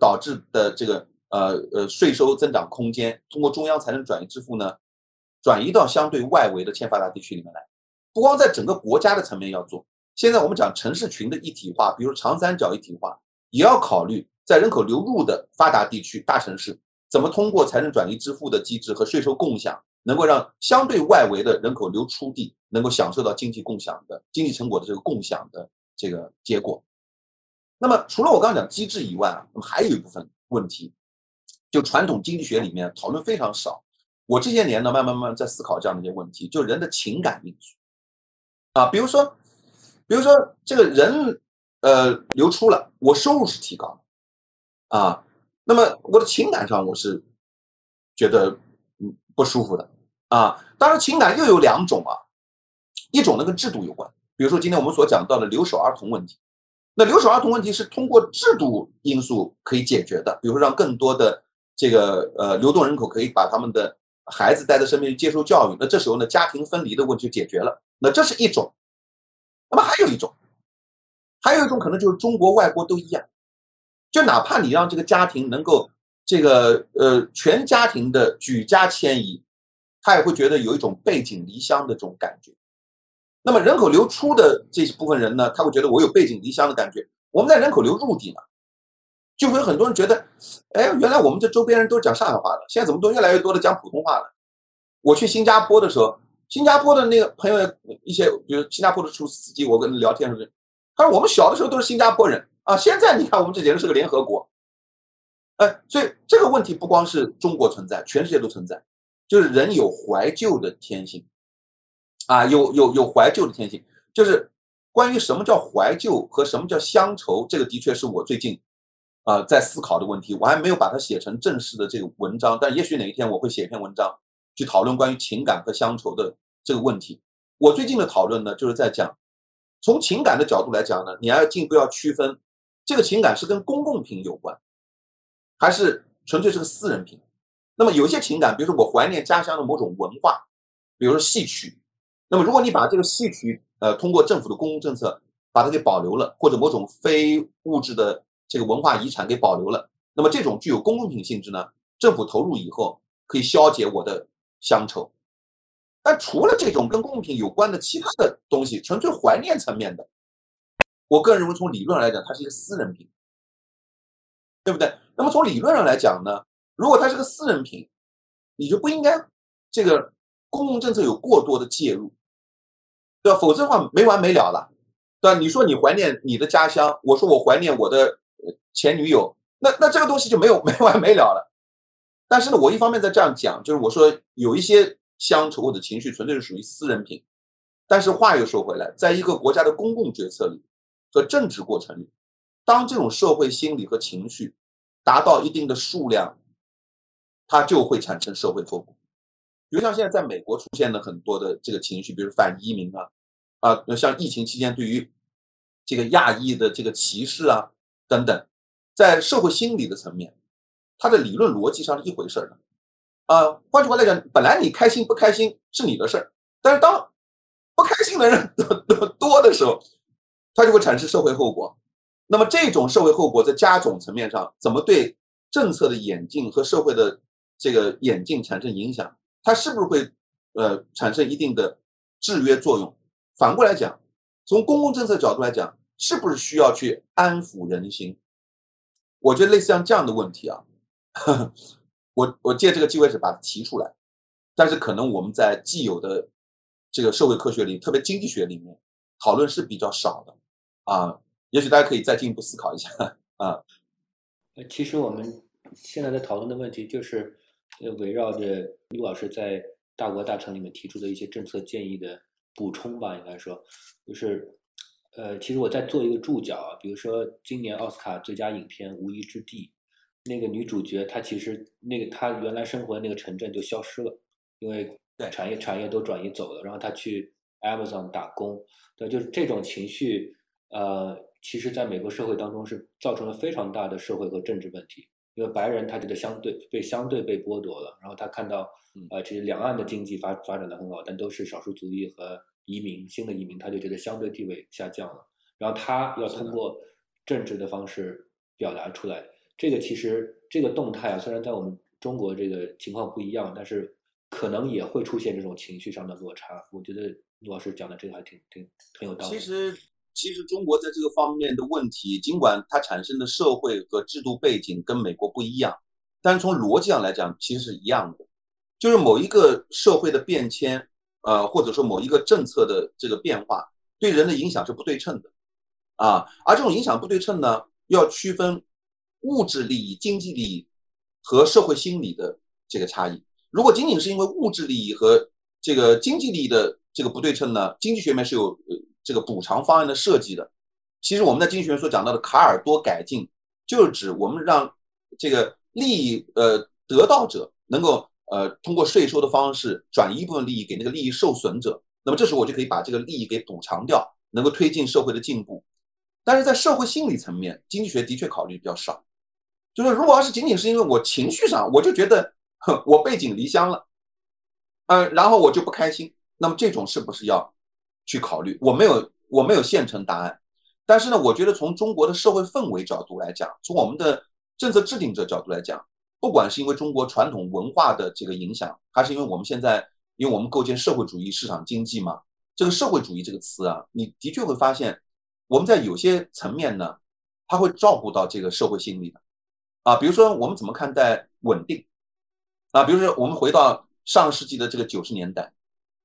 导致的这个呃呃税收增长空间，通过中央财政转移支付呢，转移到相对外围的欠发达地区里面来。不光在整个国家的层面要做，现在我们讲城市群的一体化，比如长三角一体化，也要考虑在人口流入的发达地区大城市。怎么通过财政转移支付的机制和税收共享能够让相对外围的人口流出地能够享受到经济共享的经济成果的这个共享的这个结果。那么除了我刚刚讲机制以外，那么还有一部分问题，就传统经济学里面讨论非常少。我这些年呢，慢慢慢慢在思考这样的一些问题，就人的情感因素啊，比如说，比如说这个人呃流出了，我收入是提高了啊，那么我的情感上我是觉得嗯不舒服的啊。当然，情感又有两种啊，一种呢跟制度有关，比如说今天我们所讲到的留守儿童问题，那留守儿童问题是通过制度因素可以解决的，比如说让更多的这个呃流动人口可以把他们的孩子带在身边去接受教育，那这时候呢，家庭分离的问题就解决了。那这是一种。那么还有一种，还有一种可能就是中国、外国都一样，就哪怕你让这个家庭能够这个呃全家庭的举家迁移，他也会觉得有一种背井离乡的这种感觉。那么人口流出的这部分人呢，他会觉得我有背井离乡的感觉。我们在人口流入地呢，就会有很多人觉得，哎，原来我们这周边人都讲上海话的，现在怎么都越来越多的讲普通话了？我去新加坡的时候，新加坡的那个朋友一些，比如新加坡的出租司机，我跟他聊天的时候，他说我们小的时候都是新加坡人啊，现在你看我们这简直是个联合国。哎，所以这个问题不光是中国存在，全世界都存在，就是人有怀旧的天性，啊，有有有怀旧的天性，就是关于什么叫怀旧和什么叫乡愁，这个的确是我最近。啊，在思考的问题，我还没有把它写成正式的这个文章，但也许哪一天我会写一篇文章，去讨论关于情感和乡愁的这个问题。我最近的讨论呢，就是在讲，从情感的角度来讲呢，你还要进一步要区分，这个情感是跟公共品有关，还是纯粹是个私人品。那么有些情感，比如说我怀念家乡的某种文化，比如说戏曲，那么如果你把这个戏曲，呃，通过政府的公共政策把它给保留了，或者某种非物质的。这个文化遗产给保留了，那么这种具有公共品性质呢？政府投入以后可以消解我的乡愁。但除了这种跟公共品有关的其他的东西，纯粹怀念层面的，我个人认为从理论上来讲，它是一个私人品，对不对？那么从理论上来讲呢，如果它是个私人品，你就不应该这个公共政策有过多的介入，对吧？否则的话没完没了了，对吧？你说你怀念你的家乡，我说我怀念我的。前女友，那那这个东西就没有 没完没了了。但是呢，我一方面在这样讲，就是我说有一些乡愁或者情绪纯粹是属于私人品。但是话又说回来，在一个国家的公共决策里和政治过程里，当这种社会心理和情绪达到一定的数量，它就会产生社会后果。比如像现在在美国出现的很多的这个情绪，比如反移民啊，啊，像疫情期间对于这个亚裔的这个歧视啊。等等，在社会心理的层面，它的理论逻辑上是一回事儿的，啊，换句话来讲，本来你开心不开心是你的事儿，但是当不开心的人 多多的时候，它就会产生社会后果。那么这种社会后果在加总层面上，怎么对政策的演进和社会的这个演进产生影响？它是不是会呃产生一定的制约作用？反过来讲，从公共政策角度来讲。是不是需要去安抚人心？我觉得类似像这样的问题啊，我我借这个机会是把它提出来，但是可能我们在既有的这个社会科学里，特别经济学里面讨论是比较少的啊。也许大家可以再进一步思考一下啊。呃，其实我们现在在讨论的问题就是，呃，围绕着陆老师在大国大城里面提出的一些政策建议的补充吧，应该说就是。呃，其实我在做一个注脚啊，比如说今年奥斯卡最佳影片《无依之地》，那个女主角她其实那个她原来生活的那个城镇就消失了，因为产业产业都转移走了，然后她去 Amazon 打工，对，就是这种情绪，呃，其实在美国社会当中是造成了非常大的社会和政治问题，因为白人他觉得相对被相对被剥夺了，然后他看到呃这些两岸的经济发发展的很好，但都是少数族裔和。移民新的移民，他就觉得相对地位下降了，然后他要通过政治的方式表达出来。这个其实这个动态啊，虽然在我们中国这个情况不一样，但是可能也会出现这种情绪上的落差。我觉得陆老师讲的这个还挺挺挺有道理。其实其实中国在这个方面的问题，尽管它产生的社会和制度背景跟美国不一样，但是从逻辑上来讲，其实是一样的。就是某一个社会的变迁，呃，或者说某一个政策的这个变化，对人的影响是不对称的，啊，而这种影响不对称呢，要区分物质利益、经济利益和社会心理的这个差异。如果仅仅是因为物质利益和这个经济利益的这个不对称呢，经济学面是有这个补偿方案的设计的。其实我们在经济学所讲到的卡尔多改进，就是指我们让这个利益呃得到者能够呃通过税收的方式转移一部分利益给那个利益受损者，那么这时候我就可以把这个利益给补偿掉，能够推进社会的进步。但是在社会心理层面，经济学的确考虑比较少，就是如果要是仅仅是因为我情绪上我就觉得我背井离乡了，嗯，然后我就不开心，那么这种是不是要去考虑？我没有我没有现成答案。但是呢，我觉得从中国的社会氛围角度来讲，从我们的政策制定者角度来讲，不管是因为中国传统文化的这个影响，还是因为我们现在，因为我们构建社会主义市场经济嘛，这个社会主义这个词啊，你的确会发现，我们在有些层面呢，它会照顾到这个社会心理的，啊，比如说我们怎么看待稳定，啊，比如说我们回到上世纪的这个九十年代，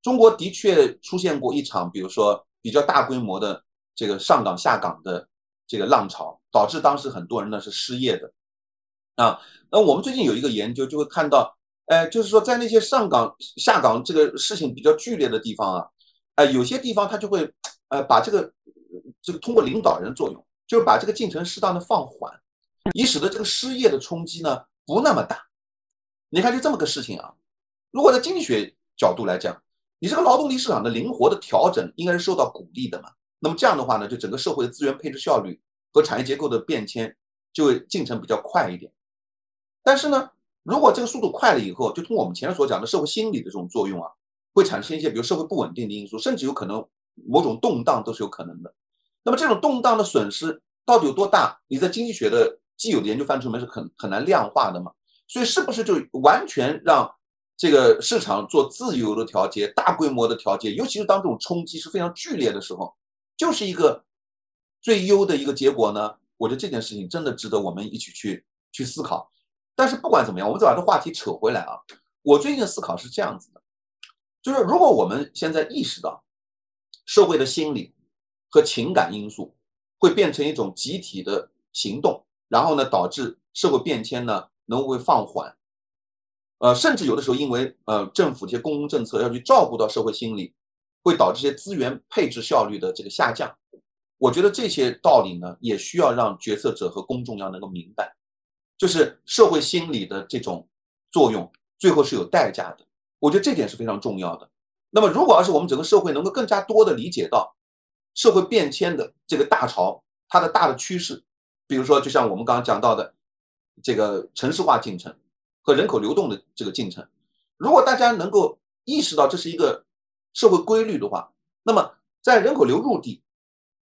中国的确出现过一场，比如说比较大规模的。这个上岗下岗的这个浪潮，导致当时很多人呢是失业的，啊，那我们最近有一个研究，就会看到，哎，就是说在那些上岗下岗这个事情比较剧烈的地方啊，哎，有些地方他就会，呃，把这个这个通过领导人作用，就是把这个进程适当的放缓，以使得这个失业的冲击呢不那么大。你看，就这么个事情啊，如果在经济学角度来讲，你这个劳动力市场的灵活的调整应该是受到鼓励的嘛。那么这样的话呢，就整个社会的资源配置效率和产业结构的变迁就会进程比较快一点。但是呢，如果这个速度快了以后，就通过我们前面所讲的社会心理的这种作用啊，会产生一些比如社会不稳定的因素，甚至有可能某种动荡都是有可能的。那么这种动荡的损失到底有多大？你在经济学的既有的研究范畴里面是很很难量化的嘛？所以是不是就完全让这个市场做自由的调节、大规模的调节？尤其是当这种冲击是非常剧烈的时候。就是一个最优的一个结果呢？我觉得这件事情真的值得我们一起去去思考。但是不管怎么样，我们再把这话题扯回来啊。我最近的思考是这样子的，就是如果我们现在意识到社会的心理和情感因素会变成一种集体的行动，然后呢导致社会变迁呢能会放缓，呃，甚至有的时候因为呃政府这些公共政策要去照顾到社会心理。会导致一些资源配置效率的这个下降，我觉得这些道理呢，也需要让决策者和公众要能够明白，就是社会心理的这种作用，最后是有代价的。我觉得这点是非常重要的。那么，如果要是我们整个社会能够更加多的理解到社会变迁的这个大潮，它的大的趋势，比如说，就像我们刚刚讲到的这个城市化进程和人口流动的这个进程，如果大家能够意识到这是一个。社会规律的话，那么在人口流入地，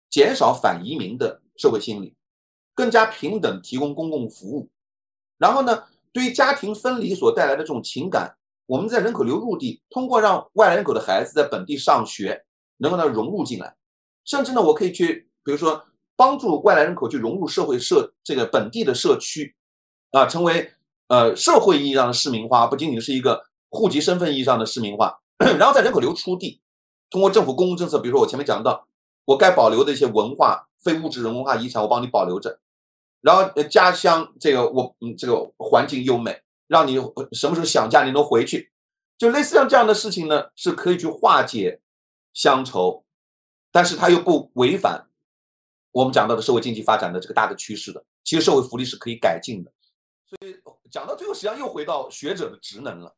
减少反移民的社会心理，更加平等提供公共服务，然后呢，对于家庭分离所带来的这种情感，我们在人口流入地通过让外来人口的孩子在本地上学，能够呢融入进来，甚至呢，我可以去，比如说帮助外来人口去融入社会社这个本地的社区，啊，成为呃社会意义上的市民化，不仅仅是一个户籍身份意义上的市民化。然后在人口流出地，通过政府公共政策，比如说我前面讲到，我该保留的一些文化、非物质人文化遗产，我帮你保留着。然后家乡这个我嗯这个环境优美，让你什么时候想家你能回去，就类似像这样的事情呢，是可以去化解乡愁，但是它又不违反我们讲到的社会经济发展的这个大的趋势的。其实社会福利是可以改进的。所以讲到最后，实际上又回到学者的职能了。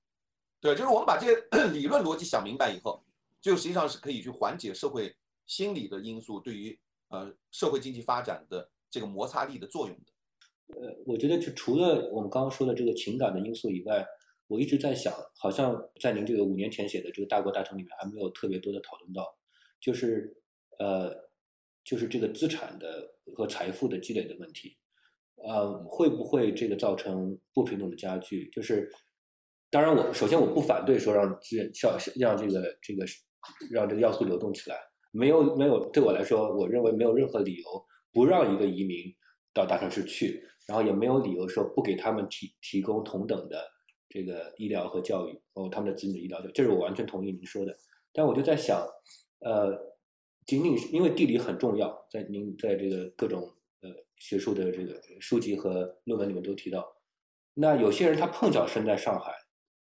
对，就是我们把这些 理论逻辑想明白以后，就实际上是可以去缓解社会心理的因素对于呃社会经济发展的这个摩擦力的作用的。呃，我觉得就除了我们刚刚说的这个情感的因素以外，我一直在想，好像在您这个五年前写的这个大国大城里面还没有特别多的讨论到，就是呃，就是这个资产的和财富的积累的问题，呃，会不会这个造成不平等的加剧？就是。当然，我首先我不反对说让资源、效让这个这个让这个要素流动起来，没有没有，对我来说，我认为没有任何理由不让一个移民到大城市去，然后也没有理由说不给他们提提供同等的这个医疗和教育，包括他们的子女医疗教育，这是我完全同意您说的。但我就在想，呃，仅仅是因为地理很重要，在您在这个各种学术的这个书籍和论文里面都提到。那有些人他碰巧生在上海，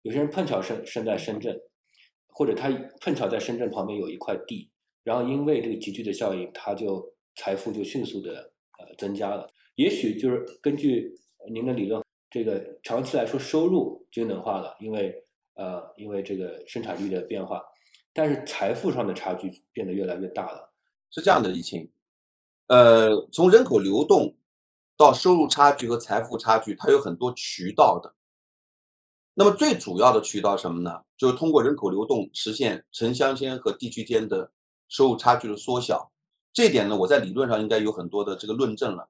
有些人碰巧生生在深圳，或者他碰巧在深圳旁边有一块地，然后因为这个集聚的效应，他就财富就迅速的呃增加了。也许就是根据您的理论，这个长期来说收入均等化了，因为呃因为这个生产率的变化，但是财富上的差距变得越来越大了。是这样的，疫情，呃，从人口流动。到收入差距和财富差距，它有很多渠道的。那么最主要的渠道什么呢？就是通过人口流动实现城乡间和地区间的收入差距的缩小。这一点呢，我在理论上应该有很多的这个论证了。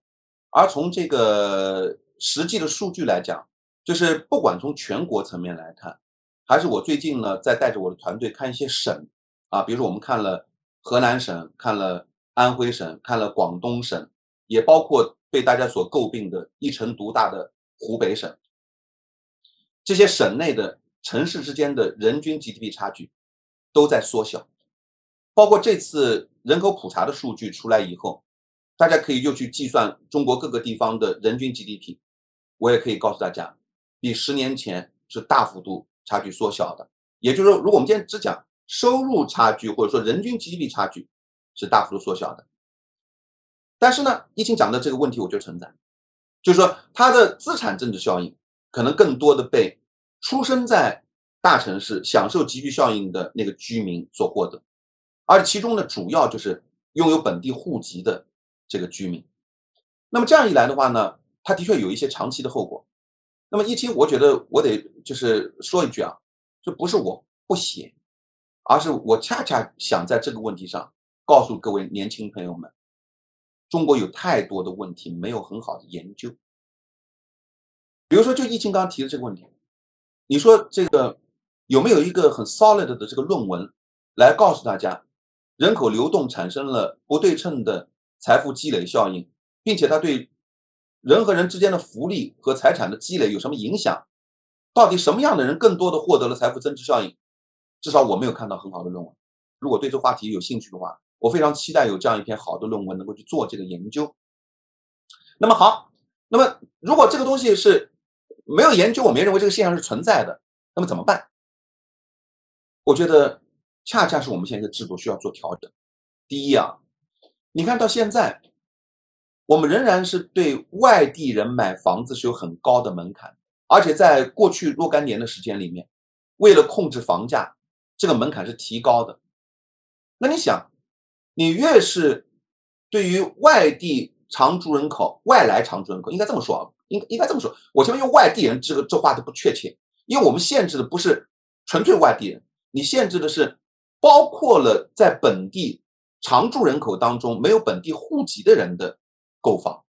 而从这个实际的数据来讲，就是不管从全国层面来看，还是我最近呢在带着我的团队看一些省啊，比如说我们看了河南省，看了安徽省，看了广东省，也包括。被大家所诟病的一城独大的湖北省，这些省内的城市之间的人均 GDP 差距都在缩小。包括这次人口普查的数据出来以后，大家可以又去计算中国各个地方的人均 GDP。我也可以告诉大家，比十年前是大幅度差距缩小的。也就是说，如果我们今天只讲收入差距或者说人均 GDP 差距，是大幅度缩小的。但是呢，疫情讲的这个问题，我就存在，就是说它的资产政治效应可能更多的被出生在大城市、享受集聚效应的那个居民所获得，而其中呢，主要就是拥有本地户籍的这个居民。那么这样一来的话呢，它的确有一些长期的后果。那么疫情，我觉得我得就是说一句啊，这不是我不写，而是我恰恰想在这个问题上告诉各位年轻朋友们。中国有太多的问题没有很好的研究，比如说，就疫情刚刚提的这个问题，你说这个有没有一个很 solid 的这个论文来告诉大家，人口流动产生了不对称的财富积累效应，并且它对人和人之间的福利和财产的积累有什么影响？到底什么样的人更多的获得了财富增值效应？至少我没有看到很好的论文。如果对这话题有兴趣的话。我非常期待有这样一篇好的论文能够去做这个研究。那么好，那么如果这个东西是没有研究，我们也认为这个现象是存在的，那么怎么办？我觉得恰恰是我们现在的制度需要做调整。第一啊，你看到现在，我们仍然是对外地人买房子是有很高的门槛，而且在过去若干年的时间里面，为了控制房价，这个门槛是提高的。那你想？你越是对于外地常住人口、外来常住人口，应该这么说啊，应应该这么说。我前面用外地人这个这话都不确切，因为我们限制的不是纯粹外地人，你限制的是包括了在本地常住人口当中没有本地户籍的人的购房。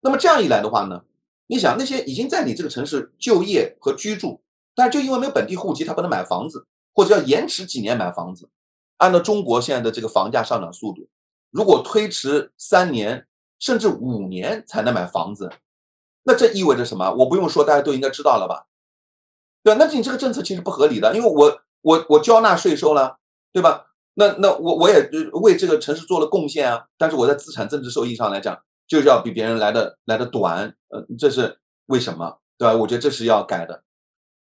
那么这样一来的话呢，你想那些已经在你这个城市就业和居住，但是就因为没有本地户籍，他不能买房子，或者要延迟几年买房子。按照中国现在的这个房价上涨速度，如果推迟三年甚至五年才能买房子，那这意味着什么？我不用说，大家都应该知道了吧？对？那你这个政策其实不合理的，因为我我我交纳税收了，对吧？那那我我也为这个城市做了贡献啊，但是我在资产增值收益上来讲，就是要比别人来的来的短，呃，这是为什么？对吧？我觉得这是要改的，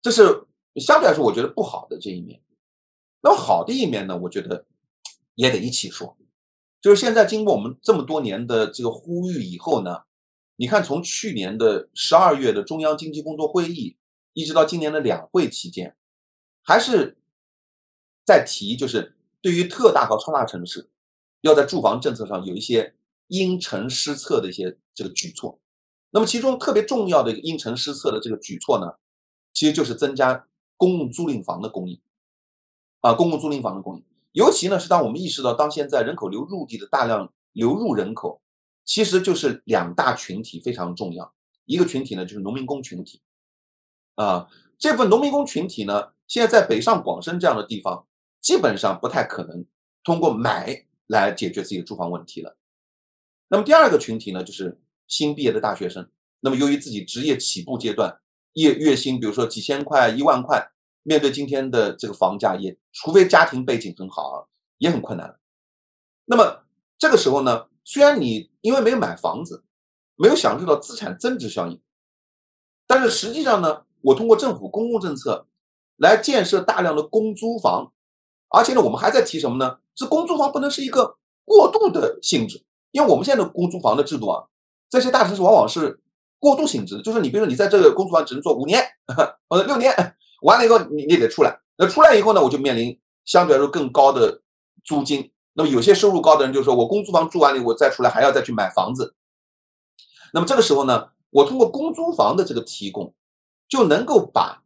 这是相对来说我觉得不好的这一面。那么好的一面呢，我觉得也得一起说，就是现在经过我们这么多年的这个呼吁以后呢，你看从去年的十二月的中央经济工作会议，一直到今年的两会期间，还是在提，就是对于特大和超大城市，要在住房政策上有一些因城施策的一些这个举措。那么其中特别重要的一个因城施策的这个举措呢，其实就是增加公共租赁房的供应。啊，公共租赁房的供应，尤其呢是当我们意识到，当现在人口流入地的大量流入人口，其实就是两大群体非常重要。一个群体呢就是农民工群体，啊，这部分农民工群体呢，现在在北上广深这样的地方，基本上不太可能通过买来解决自己的住房问题了。那么第二个群体呢，就是新毕业的大学生，那么由于自己职业起步阶段，月月薪，比如说几千块、一万块，面对今天的这个房价，也除非家庭背景很好啊，也很困难。那么这个时候呢，虽然你因为没有买房子，没有享受到资产增值效应，但是实际上呢，我通过政府公共政策来建设大量的公租房，而且呢，我们还在提什么呢？是公租房不能是一个过渡的性质，因为我们现在的公租房的制度啊，这些大城市往往是过渡性质，就是你比如说你在这个公租房只能做五年 或者六年，完了以后你你得出来，那出来以后呢，我就面临相对来说更高的租金。那么有些收入高的人就说，我公租房住完了，我再出来还要再去买房子。那么这个时候呢，我通过公租房的这个提供，就能够把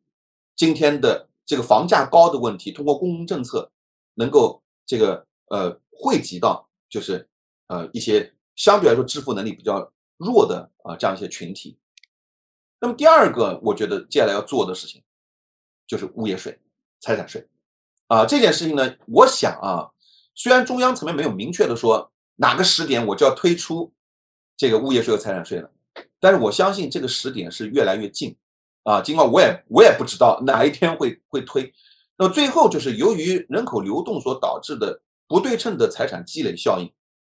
今天的这个房价高的问题，通过公共政策能够这个呃惠及到就是呃一些相对来说支付能力比较弱的啊这样一些群体。那么第二个，我觉得接下来要做的事情就是物业税、财产税啊这件事情呢，我想啊。虽然中央层面没有明确的说哪个时点我就要推出这个物业税和财产税了，但是我相信这个时点是越来越近啊。尽管我也我也不知道哪一天会会推，那么最后就是由于人口流动所导致的不对称的财产积累效应，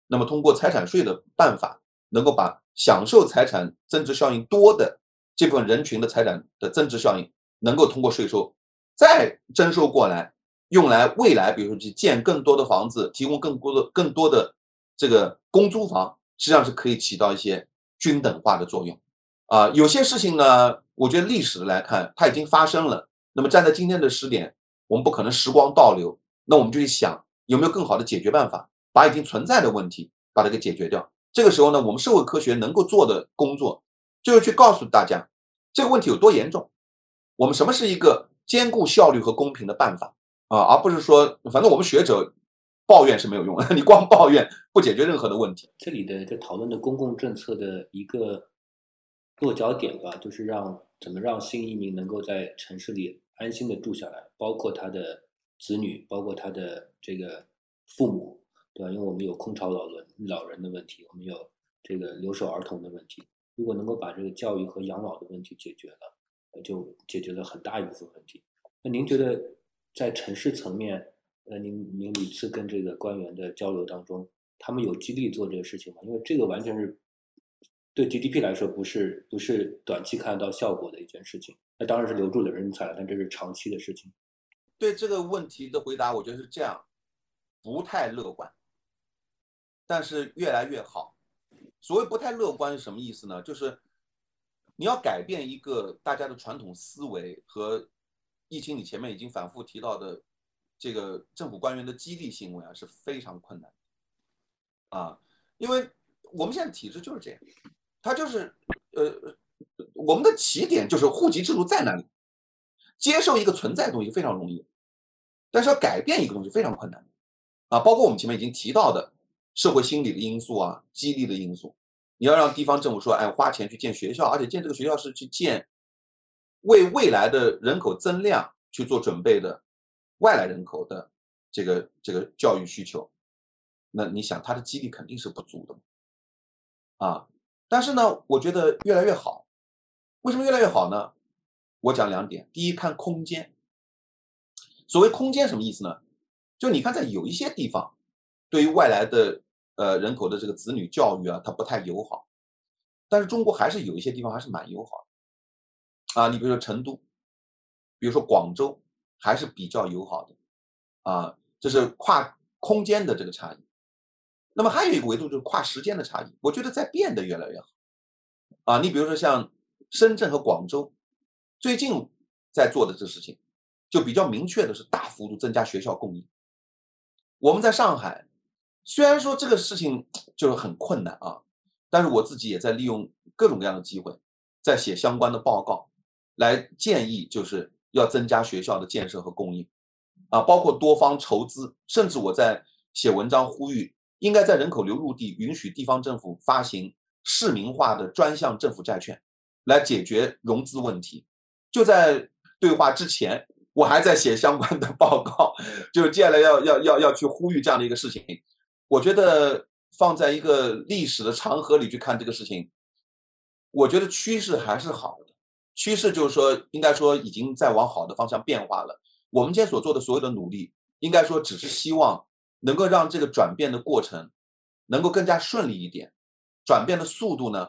那么通过财产税的办法，能够把享受财产增值效应多的这部分人群的财产的增值效应，能够通过税收再征收过来。用来未来，比如说去建更多的房子，提供更多的更多的这个公租房，实际上是可以起到一些均等化的作用。啊，有些事情呢，我觉得历史来看，它已经发生了。那么站在今天的时点，我们不可能时光倒流，那我们就去想有没有更好的解决办法，把已经存在的问题把它给解决掉。这个时候呢，我们社会科学能够做的工作，就是去告诉大家这个问题有多严重，我们什么是一个兼顾效率和公平的办法。啊，而不是说，反正我们学者抱怨是没有用的，你光抱怨不解决任何的问题。这里的这讨论的公共政策的一个落脚点吧，就是让怎么让新移民能够在城市里安心的住下来，包括他的子女，包括他的这个父母，对吧？因为我们有空巢老人老人的问题，我们有这个留守儿童的问题。如果能够把这个教育和养老的问题解决了，就解决了很大一部分问题。那您觉得？在城市层面，呃，您您屡次跟这个官员的交流当中，他们有激励做这个事情吗？因为这个完全是对 GDP 来说不是不是短期看到效果的一件事情。那当然是留住了人才，但这是长期的事情。对这个问题的回答，我觉得是这样，不太乐观，但是越来越好。所谓不太乐观是什么意思呢？就是你要改变一个大家的传统思维和。疫情，你前面已经反复提到的这个政府官员的激励行为啊，是非常困难啊，因为我们现在体制就是这样，它就是呃，我们的起点就是户籍制度在那里，接受一个存在的东西非常容易，但是要改变一个东西非常困难啊，包括我们前面已经提到的社会心理的因素啊，激励的因素，你要让地方政府说，哎，花钱去建学校，而且建这个学校是去建。为未来的人口增量去做准备的外来人口的这个这个教育需求，那你想他的激励肯定是不足的，啊，但是呢，我觉得越来越好。为什么越来越好呢？我讲两点。第一，看空间。所谓空间什么意思呢？就你看，在有一些地方，对于外来的呃人口的这个子女教育啊，它不太友好，但是中国还是有一些地方还是蛮友好。啊，你比如说成都，比如说广州，还是比较友好的，啊，这是跨空间的这个差异。那么还有一个维度就是跨时间的差异，我觉得在变得越来越好。啊，你比如说像深圳和广州，最近在做的这事情，就比较明确的是大幅度增加学校供应。我们在上海，虽然说这个事情就是很困难啊，但是我自己也在利用各种各样的机会，在写相关的报告。来建议就是要增加学校的建设和供应，啊，包括多方筹资，甚至我在写文章呼吁，应该在人口流入地允许地方政府发行市民化的专项政府债券，来解决融资问题。就在对话之前，我还在写相关的报告，就是接下来要要要要去呼吁这样的一个事情。我觉得放在一个历史的长河里去看这个事情，我觉得趋势还是好的。趋势就是说，应该说已经在往好的方向变化了。我们今天所做的所有的努力，应该说只是希望能够让这个转变的过程能够更加顺利一点，转变的速度呢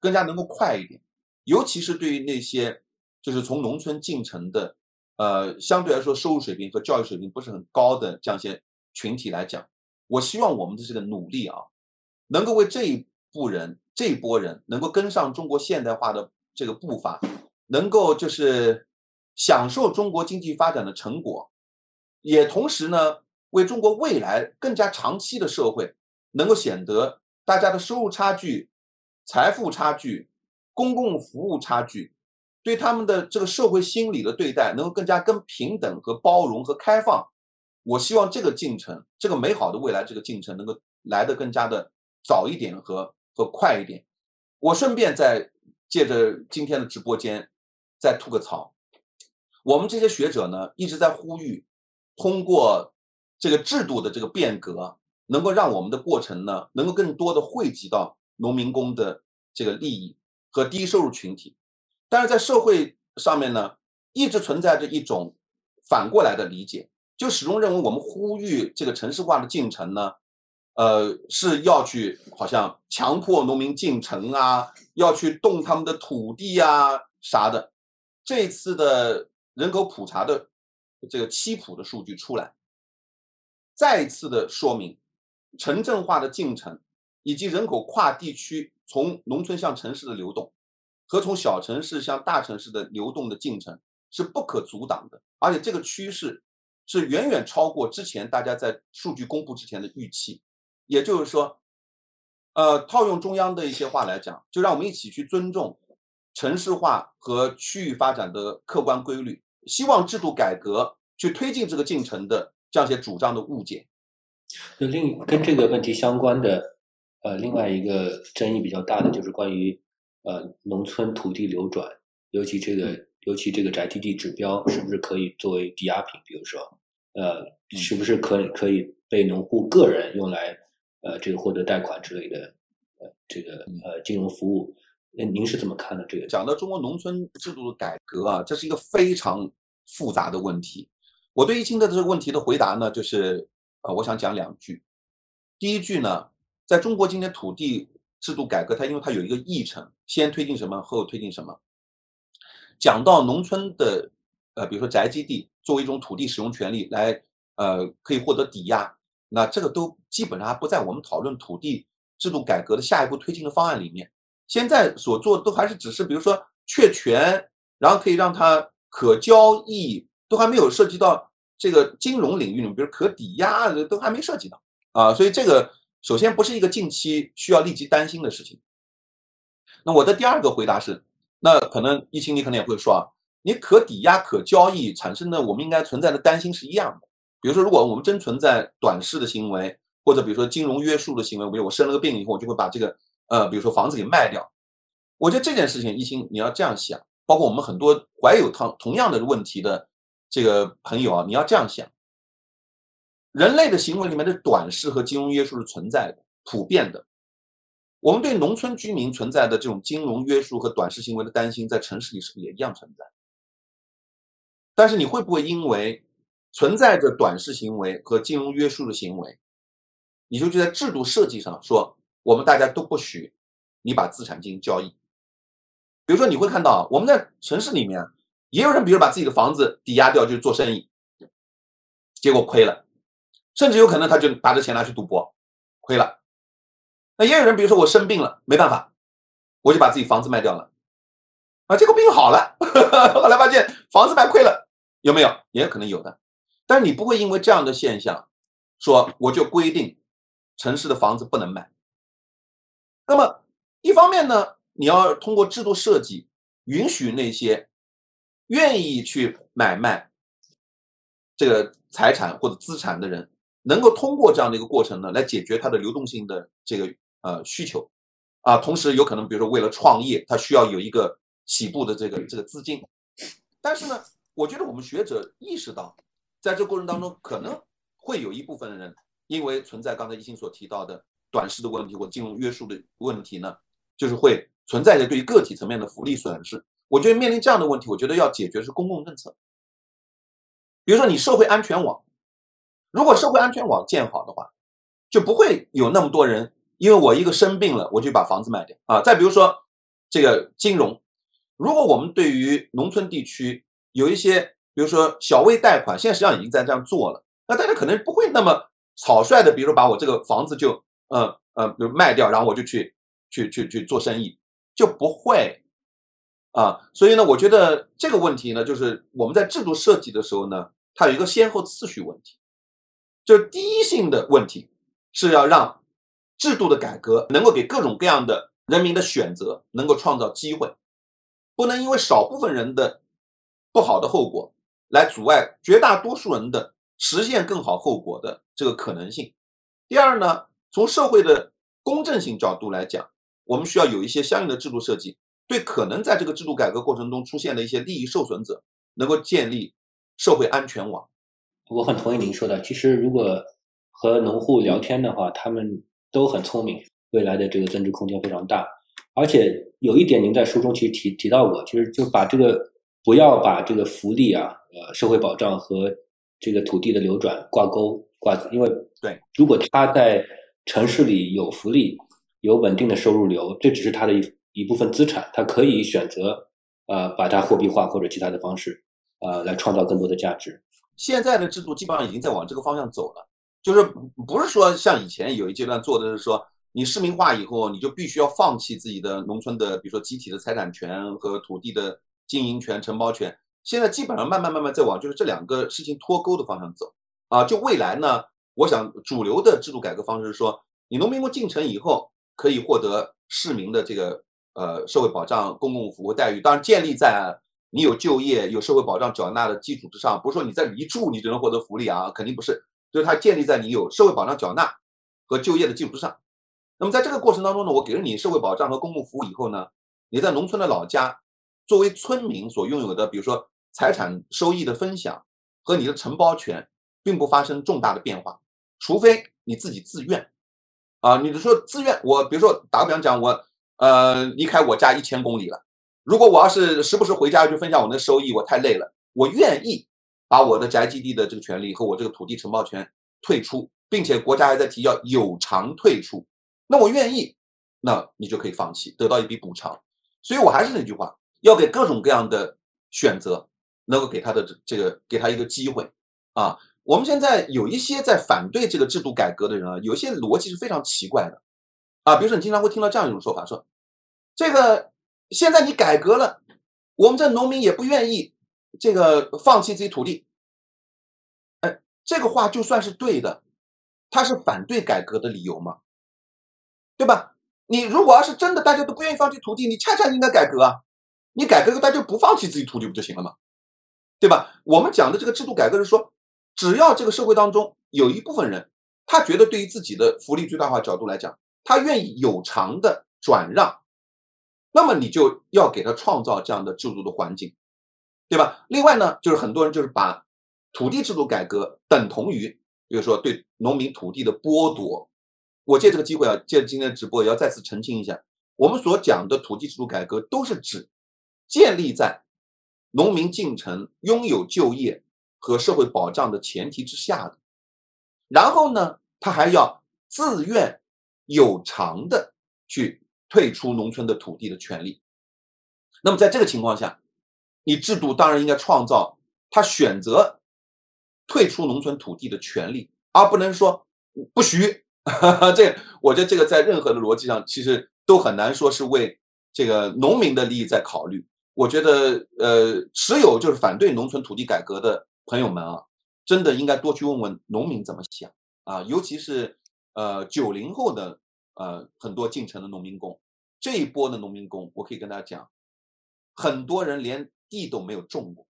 更加能够快一点。尤其是对于那些就是从农村进城的，呃，相对来说收入水平和教育水平不是很高的这样一些群体来讲，我希望我们的这个努力啊，能够为这一部人这一波人能够跟上中国现代化的这个步伐。能够就是享受中国经济发展的成果，也同时呢，为中国未来更加长期的社会能够显得大家的收入差距、财富差距、公共服务差距，对他们的这个社会心理的对待能够更加更平等和包容和开放。我希望这个进程，这个美好的未来这个进程能够来得更加的早一点和和快一点。我顺便再借着今天的直播间。再吐个槽，我们这些学者呢一直在呼吁，通过这个制度的这个变革，能够让我们的过程呢能够更多的惠及到农民工的这个利益和低收入群体。但是在社会上面呢，一直存在着一种反过来的理解，就始终认为我们呼吁这个城市化的进程呢，呃是要去好像强迫农民进城啊，要去动他们的土地啊啥的。这次的人口普查的这个七普的数据出来，再次的说明，城镇化的进程以及人口跨地区从农村向城市的流动，和从小城市向大城市的流动的进程是不可阻挡的，而且这个趋势是远远超过之前大家在数据公布之前的预期。也就是说，呃，套用中央的一些话来讲，就让我们一起去尊重。城市化和区域发展的客观规律，希望制度改革去推进这个进程的这样一些主张的误解。就另跟这个问题相关的，呃，另外一个争议比较大的就是关于呃农村土地流转，尤其这个尤其这个宅基地指标是不是可以作为抵押品？比如说，呃，是不是可以可以被农户个人用来呃这个获得贷款之类的呃这个呃金融服务？那您是怎么看的？这个讲到中国农村制度的改革啊，这是一个非常复杂的问题。我对易清的这个问题的回答呢，就是呃，我想讲两句。第一句呢，在中国今天土地制度改革，它因为它有一个议程，先推进什么，后推进什么。讲到农村的呃，比如说宅基地作为一种土地使用权利来呃，可以获得抵押，那这个都基本上还不在我们讨论土地制度改革的下一步推进的方案里面。现在所做的都还是只是，比如说确权，然后可以让它可交易，都还没有涉及到这个金融领域里面，比如可抵押，都还没涉及到啊。所以这个首先不是一个近期需要立即担心的事情。那我的第二个回答是，那可能易清你可能也会说啊，你可抵押、可交易产生的，我们应该存在的担心是一样的。比如说，如果我们真存在短视的行为，或者比如说金融约束的行为，比如我生了个病以后，我就会把这个。呃，比如说房子给卖掉，我觉得这件事情，一心你要这样想，包括我们很多怀有同同样的问题的这个朋友啊，你要这样想，人类的行为里面的短视和金融约束是存在的，普遍的。我们对农村居民存在的这种金融约束和短视行为的担心，在城市里是不是也一样存在？但是你会不会因为存在着短视行为和金融约束的行为，你就就在制度设计上说？我们大家都不许你把资产进行交易，比如说你会看到我们在城市里面也有人，比如把自己的房子抵押掉去做生意，结果亏了，甚至有可能他就把这钱拿去赌博，亏了。那也有人，比如说我生病了，没办法，我就把自己房子卖掉了，啊，结果病好了，后来发现房子卖亏了，有没有？也可能有的，但是你不会因为这样的现象，说我就规定城市的房子不能卖。那么，一方面呢，你要通过制度设计，允许那些愿意去买卖这个财产或者资产的人，能够通过这样的一个过程呢，来解决它的流动性的这个呃需求，啊，同时有可能，比如说为了创业，他需要有一个起步的这个这个资金。但是呢，我觉得我们学者意识到，在这过程当中，可能会有一部分人，因为存在刚才一心所提到的。短视的问题或金融约束的问题呢，就是会存在着对于个体层面的福利损失，我觉得面临这样的问题，我觉得要解决是公共政策。比如说你社会安全网，如果社会安全网建好的话，就不会有那么多人因为我一个生病了，我就把房子卖掉啊。再比如说这个金融，如果我们对于农村地区有一些，比如说小微贷款，现在实际上已经在这样做了，那大家可能不会那么草率的，比如说把我这个房子就呃呃比如卖掉，然后我就去去去去做生意，就不会啊。所以呢，我觉得这个问题呢，就是我们在制度设计的时候呢。它有一个先后次序问题，就是第一性的问题是要让制度的改革能够给各种各样的人民的选择能够创造机会，不能因为少部分人的不好的后果来阻碍绝大多数人的实现更好后果的这个可能性。第二呢，从社会的公正性角度来讲，我们需要有一些相应的制度设计，对可能在这个制度改革过程中出现的一些利益受损者，能够建立。社会安全网，我很同意您说的。其实，如果和农户聊天的话，他们都很聪明，未来的这个增值空间非常大。而且有一点，您在书中其实提提到过，其实就把这个不要把这个福利啊、呃社会保障和这个土地的流转挂钩挂，因为对，如果他在城市里有福利、有稳定的收入流，这只是他的一一部分资产，他可以选择呃把它货币化或者其他的方式。呃，来创造更多的价值。现在的制度基本上已经在往这个方向走了，就是不是说像以前有一阶段做的是说，你市民化以后，你就必须要放弃自己的农村的，比如说集体的财产权和土地的经营权、承包权。现在基本上慢慢慢慢在往就是这两个事情脱钩的方向走啊。就未来呢，我想主流的制度改革方式是说，你农民工进城以后可以获得市民的这个呃社会保障、公共服务待遇，当然建立在。你有就业、有社会保障缴纳的基础之上，不是说你在一住你就能获得福利啊，肯定不是。就是它建立在你有社会保障缴纳和就业的基础之上。那么在这个过程当中呢，我给了你社会保障和公共服务以后呢，你在农村的老家作为村民所拥有的，比如说财产收益的分享和你的承包权，并不发生重大的变化，除非你自己自愿啊。你说自愿，我比如说打个比方讲，我呃离开我家一千公里了。如果我要是时不时回家去分享我的收益，我太累了。我愿意把我的宅基地的这个权利和我这个土地承包权退出，并且国家还在提要有偿退出，那我愿意，那你就可以放弃，得到一笔补偿。所以我还是那句话，要给各种各样的选择，能够给他的这个给他一个机会啊。我们现在有一些在反对这个制度改革的人啊，有一些逻辑是非常奇怪的啊。比如说，你经常会听到这样一种说法，说这个。现在你改革了，我们这农民也不愿意这个放弃自己土地。哎，这个话就算是对的，他是反对改革的理由吗？对吧？你如果要是真的大家都不愿意放弃土地，你恰恰应该改革啊！你改革，大家就不放弃自己土地不就行了吗？对吧？我们讲的这个制度改革是说，只要这个社会当中有一部分人，他觉得对于自己的福利最大化角度来讲，他愿意有偿的转让。那么你就要给他创造这样的制度的环境，对吧？另外呢，就是很多人就是把土地制度改革等同于，比如说对农民土地的剥夺。我借这个机会啊，借今天的直播也要再次澄清一下，我们所讲的土地制度改革都是指建立在农民进城拥有就业和社会保障的前提之下的，然后呢，他还要自愿有偿的去。退出农村的土地的权利，那么在这个情况下，你制度当然应该创造他选择退出农村土地的权利，而不能说不许。这我觉得这个在任何的逻辑上其实都很难说是为这个农民的利益在考虑。我觉得，呃，持有就是反对农村土地改革的朋友们啊，真的应该多去问问农民怎么想啊，尤其是呃九零后的。呃，很多进城的农民工，这一波的农民工，我可以跟大家讲，很多人连地都没有种过，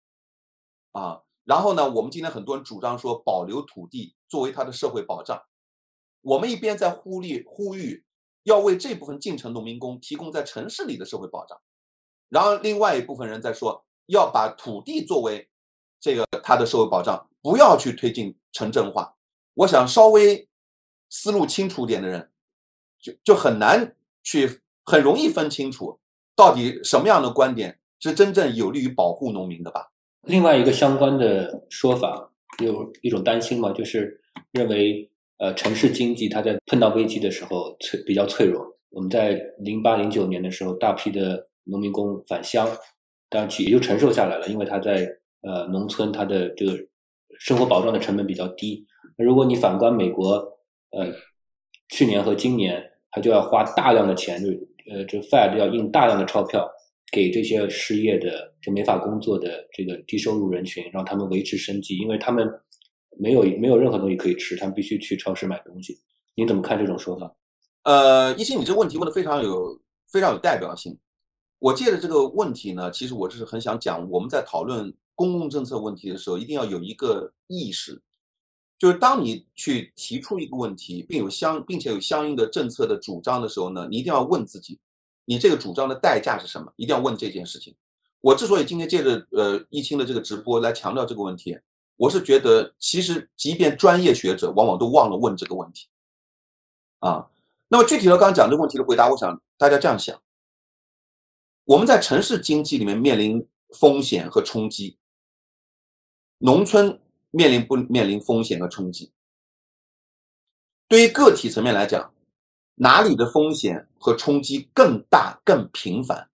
啊，然后呢，我们今天很多人主张说保留土地作为他的社会保障，我们一边在呼吁呼吁要为这部分进城农民工提供在城市里的社会保障，然后另外一部分人在说要把土地作为这个他的社会保障，不要去推进城镇化。我想稍微思路清楚点的人。就就很难去很容易分清楚到底什么样的观点是真正有利于保护农民的吧？另外一个相关的说法，有一种担心嘛，就是认为呃城市经济它在碰到危机的时候脆比较脆弱。我们在零八零九年的时候，大批的农民工返乡，当然也就承受下来了，因为他在呃农村他的这个生活保障的成本比较低。如果你反观美国，呃，去年和今年，他就要花大量的钱，就呃，这 Fed 要印大量的钞票给这些失业的、就没法工作的这个低收入人群，让他们维持生计，因为他们没有没有任何东西可以吃，他们必须去超市买东西。你怎么看这种说法？呃，一心，你这个问题问的非常有非常有代表性。我借着这个问题呢，其实我就是很想讲，我们在讨论公共政策问题的时候，一定要有一个意识。就是当你去提出一个问题，并有相并且有相应的政策的主张的时候呢，你一定要问自己，你这个主张的代价是什么？一定要问这件事情。我之所以今天借着呃易清的这个直播来强调这个问题，我是觉得其实即便专业学者往往都忘了问这个问题啊。那么具体的刚刚讲这个问题的回答，我想大家这样想：我们在城市经济里面面临风险和冲击，农村。面临不面临风险和冲击？对于个体层面来讲，哪里的风险和冲击更大、更频繁？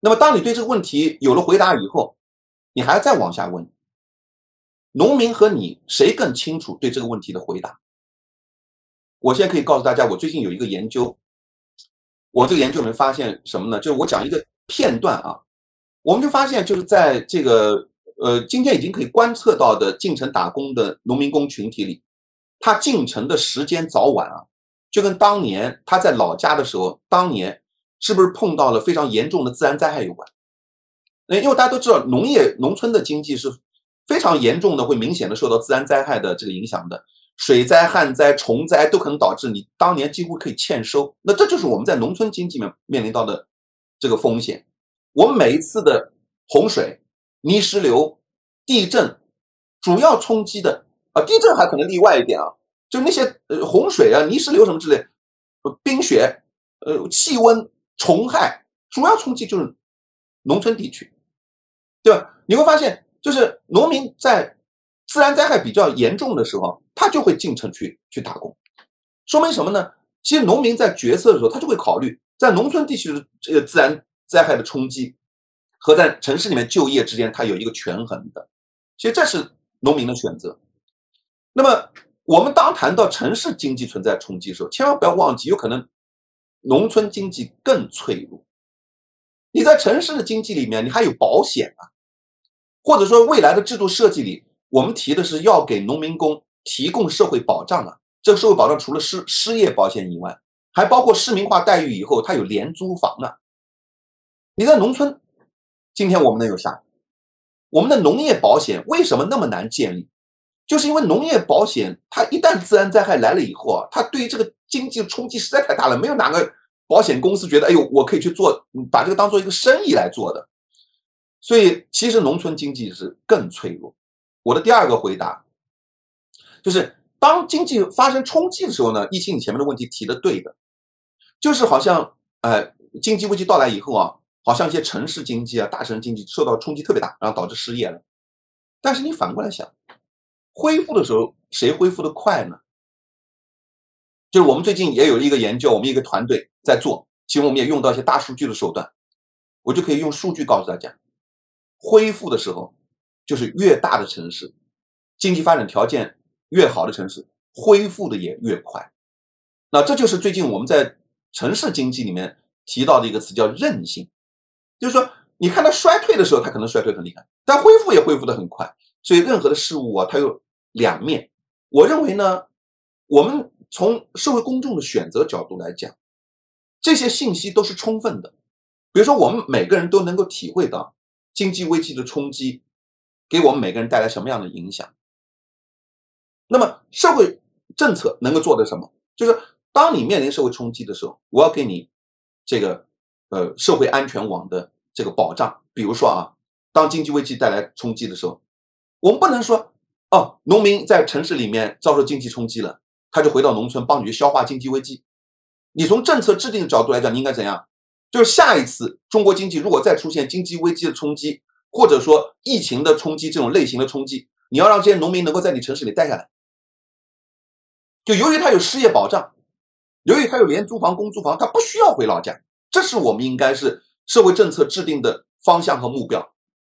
那么，当你对这个问题有了回答以后，你还要再往下问：农民和你谁更清楚对这个问题的回答？我现在可以告诉大家，我最近有一个研究，我这个研究里面发现什么呢？就是我讲一个片段啊，我们就发现就是在这个。呃，今天已经可以观测到的进城打工的农民工群体里，他进城的时间早晚啊，就跟当年他在老家的时候，当年是不是碰到了非常严重的自然灾害有关？因为大家都知道，农业农村的经济是非常严重的，会明显的受到自然灾害的这个影响的，水灾、旱灾、虫灾都可能导致你当年几乎可以欠收。那这就是我们在农村经济面面临到的这个风险。我们每一次的洪水。泥石流、地震，主要冲击的啊，地震还可能例外一点啊，就那些呃洪水啊、泥石流什么之类，冰雪，呃气温、虫害，主要冲击就是农村地区，对吧？你会发现，就是农民在自然灾害比较严重的时候，他就会进城去去打工，说明什么呢？其实农民在决策的时候，他就会考虑在农村地区的这个自然灾害的冲击。和在城市里面就业之间，它有一个权衡的，其实这是农民的选择。那么，我们当谈到城市经济存在冲击的时候，千万不要忘记，有可能农村经济更脆弱。你在城市的经济里面，你还有保险啊，或者说未来的制度设计里，我们提的是要给农民工提供社会保障啊。这个社会保障除了失失业保险以外，还包括市民化待遇以后，它有廉租房啊。你在农村。今天我们能有啥？我们的农业保险为什么那么难建立？就是因为农业保险，它一旦自然灾害来了以后啊，它对于这个经济冲击实在太大了，没有哪个保险公司觉得，哎呦，我可以去做，把这个当做一个生意来做的。所以，其实农村经济是更脆弱。我的第二个回答就是，当经济发生冲击的时候呢，疫情你前面的问题提的对的，就是好像，呃，经济危机到来以后啊。好像一些城市经济啊，大城市经济受到冲击特别大，然后导致失业了。但是你反过来想，恢复的时候谁恢复的快呢？就是我们最近也有一个研究，我们一个团队在做，其实我们也用到一些大数据的手段，我就可以用数据告诉大家，恢复的时候就是越大的城市，经济发展条件越好的城市，恢复的也越快。那这就是最近我们在城市经济里面提到的一个词，叫韧性。就是说，你看它衰退的时候，它可能衰退很厉害，但恢复也恢复的很快。所以，任何的事物啊，它有两面。我认为呢，我们从社会公众的选择角度来讲，这些信息都是充分的。比如说，我们每个人都能够体会到经济危机的冲击给我们每个人带来什么样的影响。那么，社会政策能够做的什么？就是当你面临社会冲击的时候，我要给你这个。呃，社会安全网的这个保障，比如说啊，当经济危机带来冲击的时候，我们不能说哦，农民在城市里面遭受经济冲击了，他就回到农村帮你去消化经济危机。你从政策制定的角度来讲，你应该怎样？就是下一次中国经济如果再出现经济危机的冲击，或者说疫情的冲击这种类型的冲击，你要让这些农民能够在你城市里待下来。就由于他有失业保障，由于他有廉租房、公租房，他不需要回老家。这是我们应该是社会政策制定的方向和目标。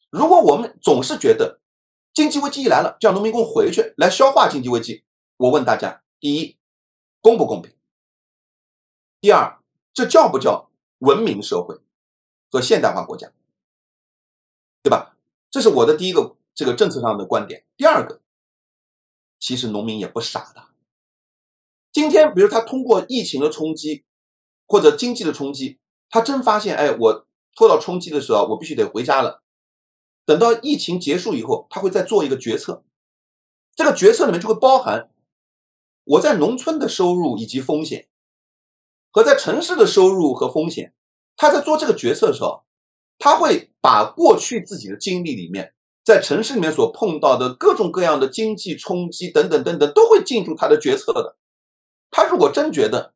如果我们总是觉得经济危机一来了，叫农民工回去来消化经济危机，我问大家：第一，公不公平？第二，这叫不叫文明社会和现代化国家？对吧？这是我的第一个这个政策上的观点。第二个，其实农民也不傻的。今天，比如他通过疫情的冲击，或者经济的冲击，他真发现，哎，我受到冲击的时候，我必须得回家了。等到疫情结束以后，他会再做一个决策，这个决策里面就会包含我在农村的收入以及风险，和在城市的收入和风险。他在做这个决策的时候，他会把过去自己的经历里面，在城市里面所碰到的各种各样的经济冲击等等等等，都会进入他的决策的。他如果真觉得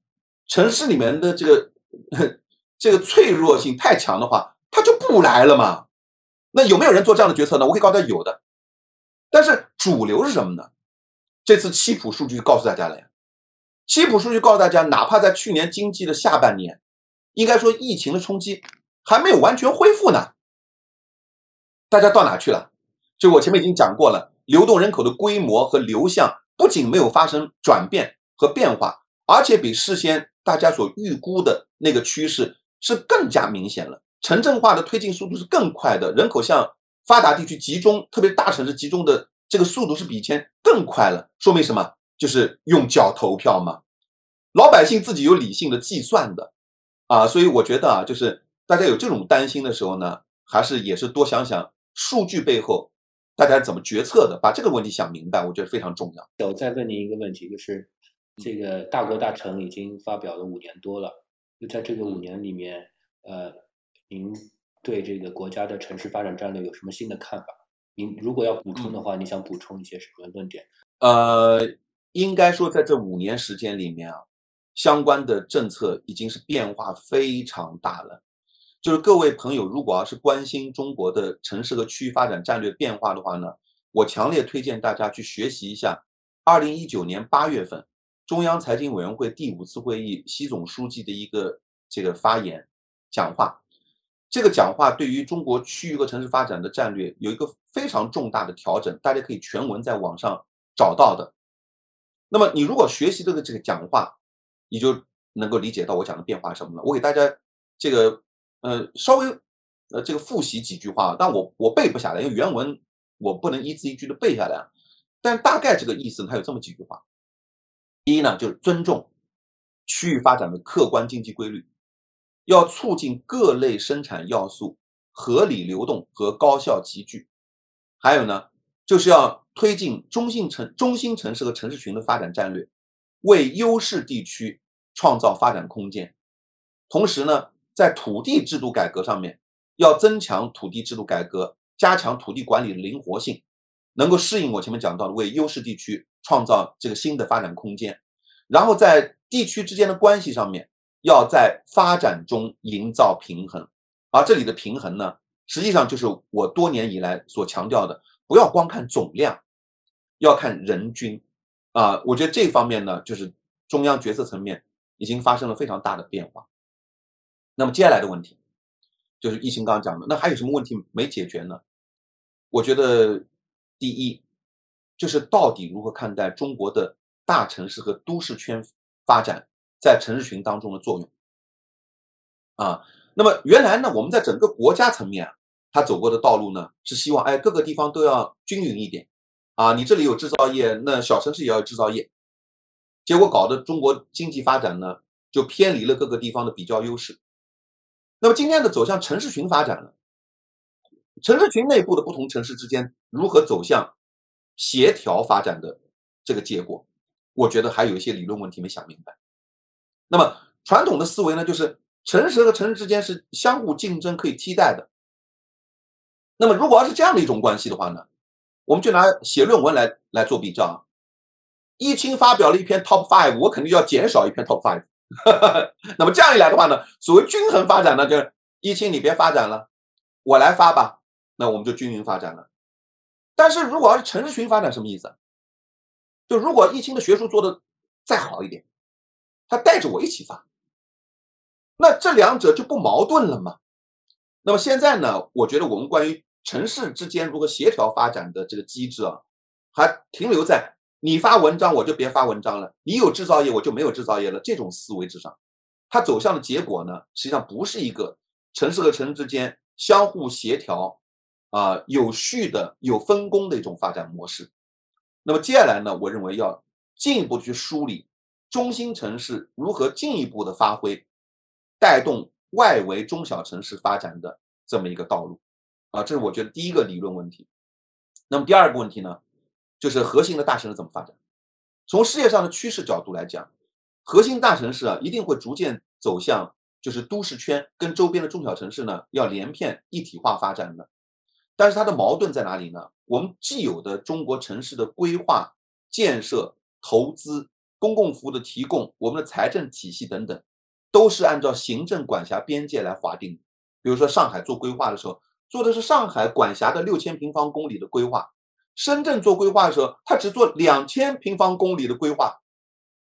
城市里面的这个 这个脆弱性太强的话，他就不来了嘛。那有没有人做这样的决策呢？我可以告诉他有的，但是主流是什么呢？这次七普数据告诉大家了呀。七普数据告诉大家，哪怕在去年经济的下半年，应该说疫情的冲击还没有完全恢复呢。大家到哪去了？就我前面已经讲过了，流动人口的规模和流向不仅没有发生转变。和变化，而且比事先大家所预估的那个趋势是更加明显了。城镇化的推进速度是更快的，人口向发达地区集中，特别是大城市集中的这个速度是比以前更快了。说明什么？就是用脚投票嘛。老百姓自己有理性的计算的啊，所以我觉得啊，就是大家有这种担心的时候呢，还是也是多想想数据背后大家怎么决策的，把这个问题想明白，我觉得非常重要。我再问您一个问题，就是。这个大国大城已经发表了五年多了，就在这个五年里面，呃，您对这个国家的城市发展战略有什么新的看法？您如果要补充的话，你想补充一些什么论点？呃，应该说在这五年时间里面啊，相关的政策已经是变化非常大了。就是各位朋友，如果要是关心中国的城市和区域发展战略变化的话呢，我强烈推荐大家去学习一下二零一九年八月份。中央财经委员会第五次会议，习总书记的一个这个发言讲话，这个讲话对于中国区域和城市发展的战略有一个非常重大的调整，大家可以全文在网上找到的。那么你如果学习这个这个讲话，你就能够理解到我讲的变化什么了。我给大家这个呃稍微呃这个复习几句话，但我我背不下来，因为原文我不能一字一句的背下来，但大概这个意思它有这么几句话。第一呢，就是尊重区域发展的客观经济规律，要促进各类生产要素合理流动和高效集聚。还有呢，就是要推进中心城、中心城市和城市群的发展战略，为优势地区创造发展空间。同时呢，在土地制度改革上面，要增强土地制度改革，加强土地管理的灵活性，能够适应我前面讲到的为优势地区。创造这个新的发展空间，然后在地区之间的关系上面，要在发展中营造平衡。而这里的平衡呢，实际上就是我多年以来所强调的，不要光看总量，要看人均。啊，我觉得这方面呢，就是中央决策层面已经发生了非常大的变化。那么接下来的问题，就是疫情刚刚讲的，那还有什么问题没解决呢？我觉得第一。就是到底如何看待中国的大城市和都市圈发展在城市群当中的作用啊？那么原来呢，我们在整个国家层面啊，它走过的道路呢，是希望哎各个地方都要均匀一点啊，你这里有制造业，那小城市也要有制造业，结果搞得中国经济发展呢就偏离了各个地方的比较优势。那么今天的走向城市群发展呢，城市群内部的不同城市之间如何走向？协调发展的这个结果，我觉得还有一些理论问题没想明白。那么传统的思维呢，就是城市和城市之间是相互竞争、可以替代的。那么如果要是这样的一种关系的话呢，我们就拿写论文来来做比较。易清发表了一篇 Top Five，我肯定要减少一篇 Top Five，那么这样一来的话呢，所谓均衡发展呢，就是一清你别发展了，我来发吧，那我们就均匀发展了。但是如果要是城市群发展，什么意思？就如果一清的学术做的再好一点，他带着我一起发，那这两者就不矛盾了吗？那么现在呢，我觉得我们关于城市之间如何协调发展的这个机制啊，还停留在。你发文章我就别发文章了，你有制造业我就没有制造业了，这种思维之上，它走向的结果呢，实际上不是一个城市和城市之间相互协调，啊，有序的、有分工的一种发展模式。那么接下来呢，我认为要进一步去梳理中心城市如何进一步的发挥，带动外围中小城市发展的这么一个道路，啊，这是我觉得第一个理论问题。那么第二个问题呢？就是核心的大城市怎么发展？从世界上的趋势角度来讲，核心大城市啊一定会逐渐走向就是都市圈跟周边的中小城市呢要连片一体化发展的。但是它的矛盾在哪里呢？我们既有的中国城市的规划、建设、投资、公共服务的提供，我们的财政体系等等，都是按照行政管辖边界来划定的。比如说上海做规划的时候，做的是上海管辖的六千平方公里的规划。深圳做规划的时候，他只做两千平方公里的规划，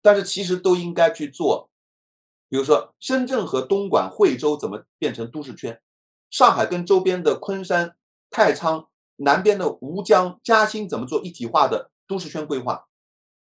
但是其实都应该去做，比如说深圳和东莞、惠州怎么变成都市圈，上海跟周边的昆山、太仓，南边的吴江、嘉兴怎么做一体化的都市圈规划？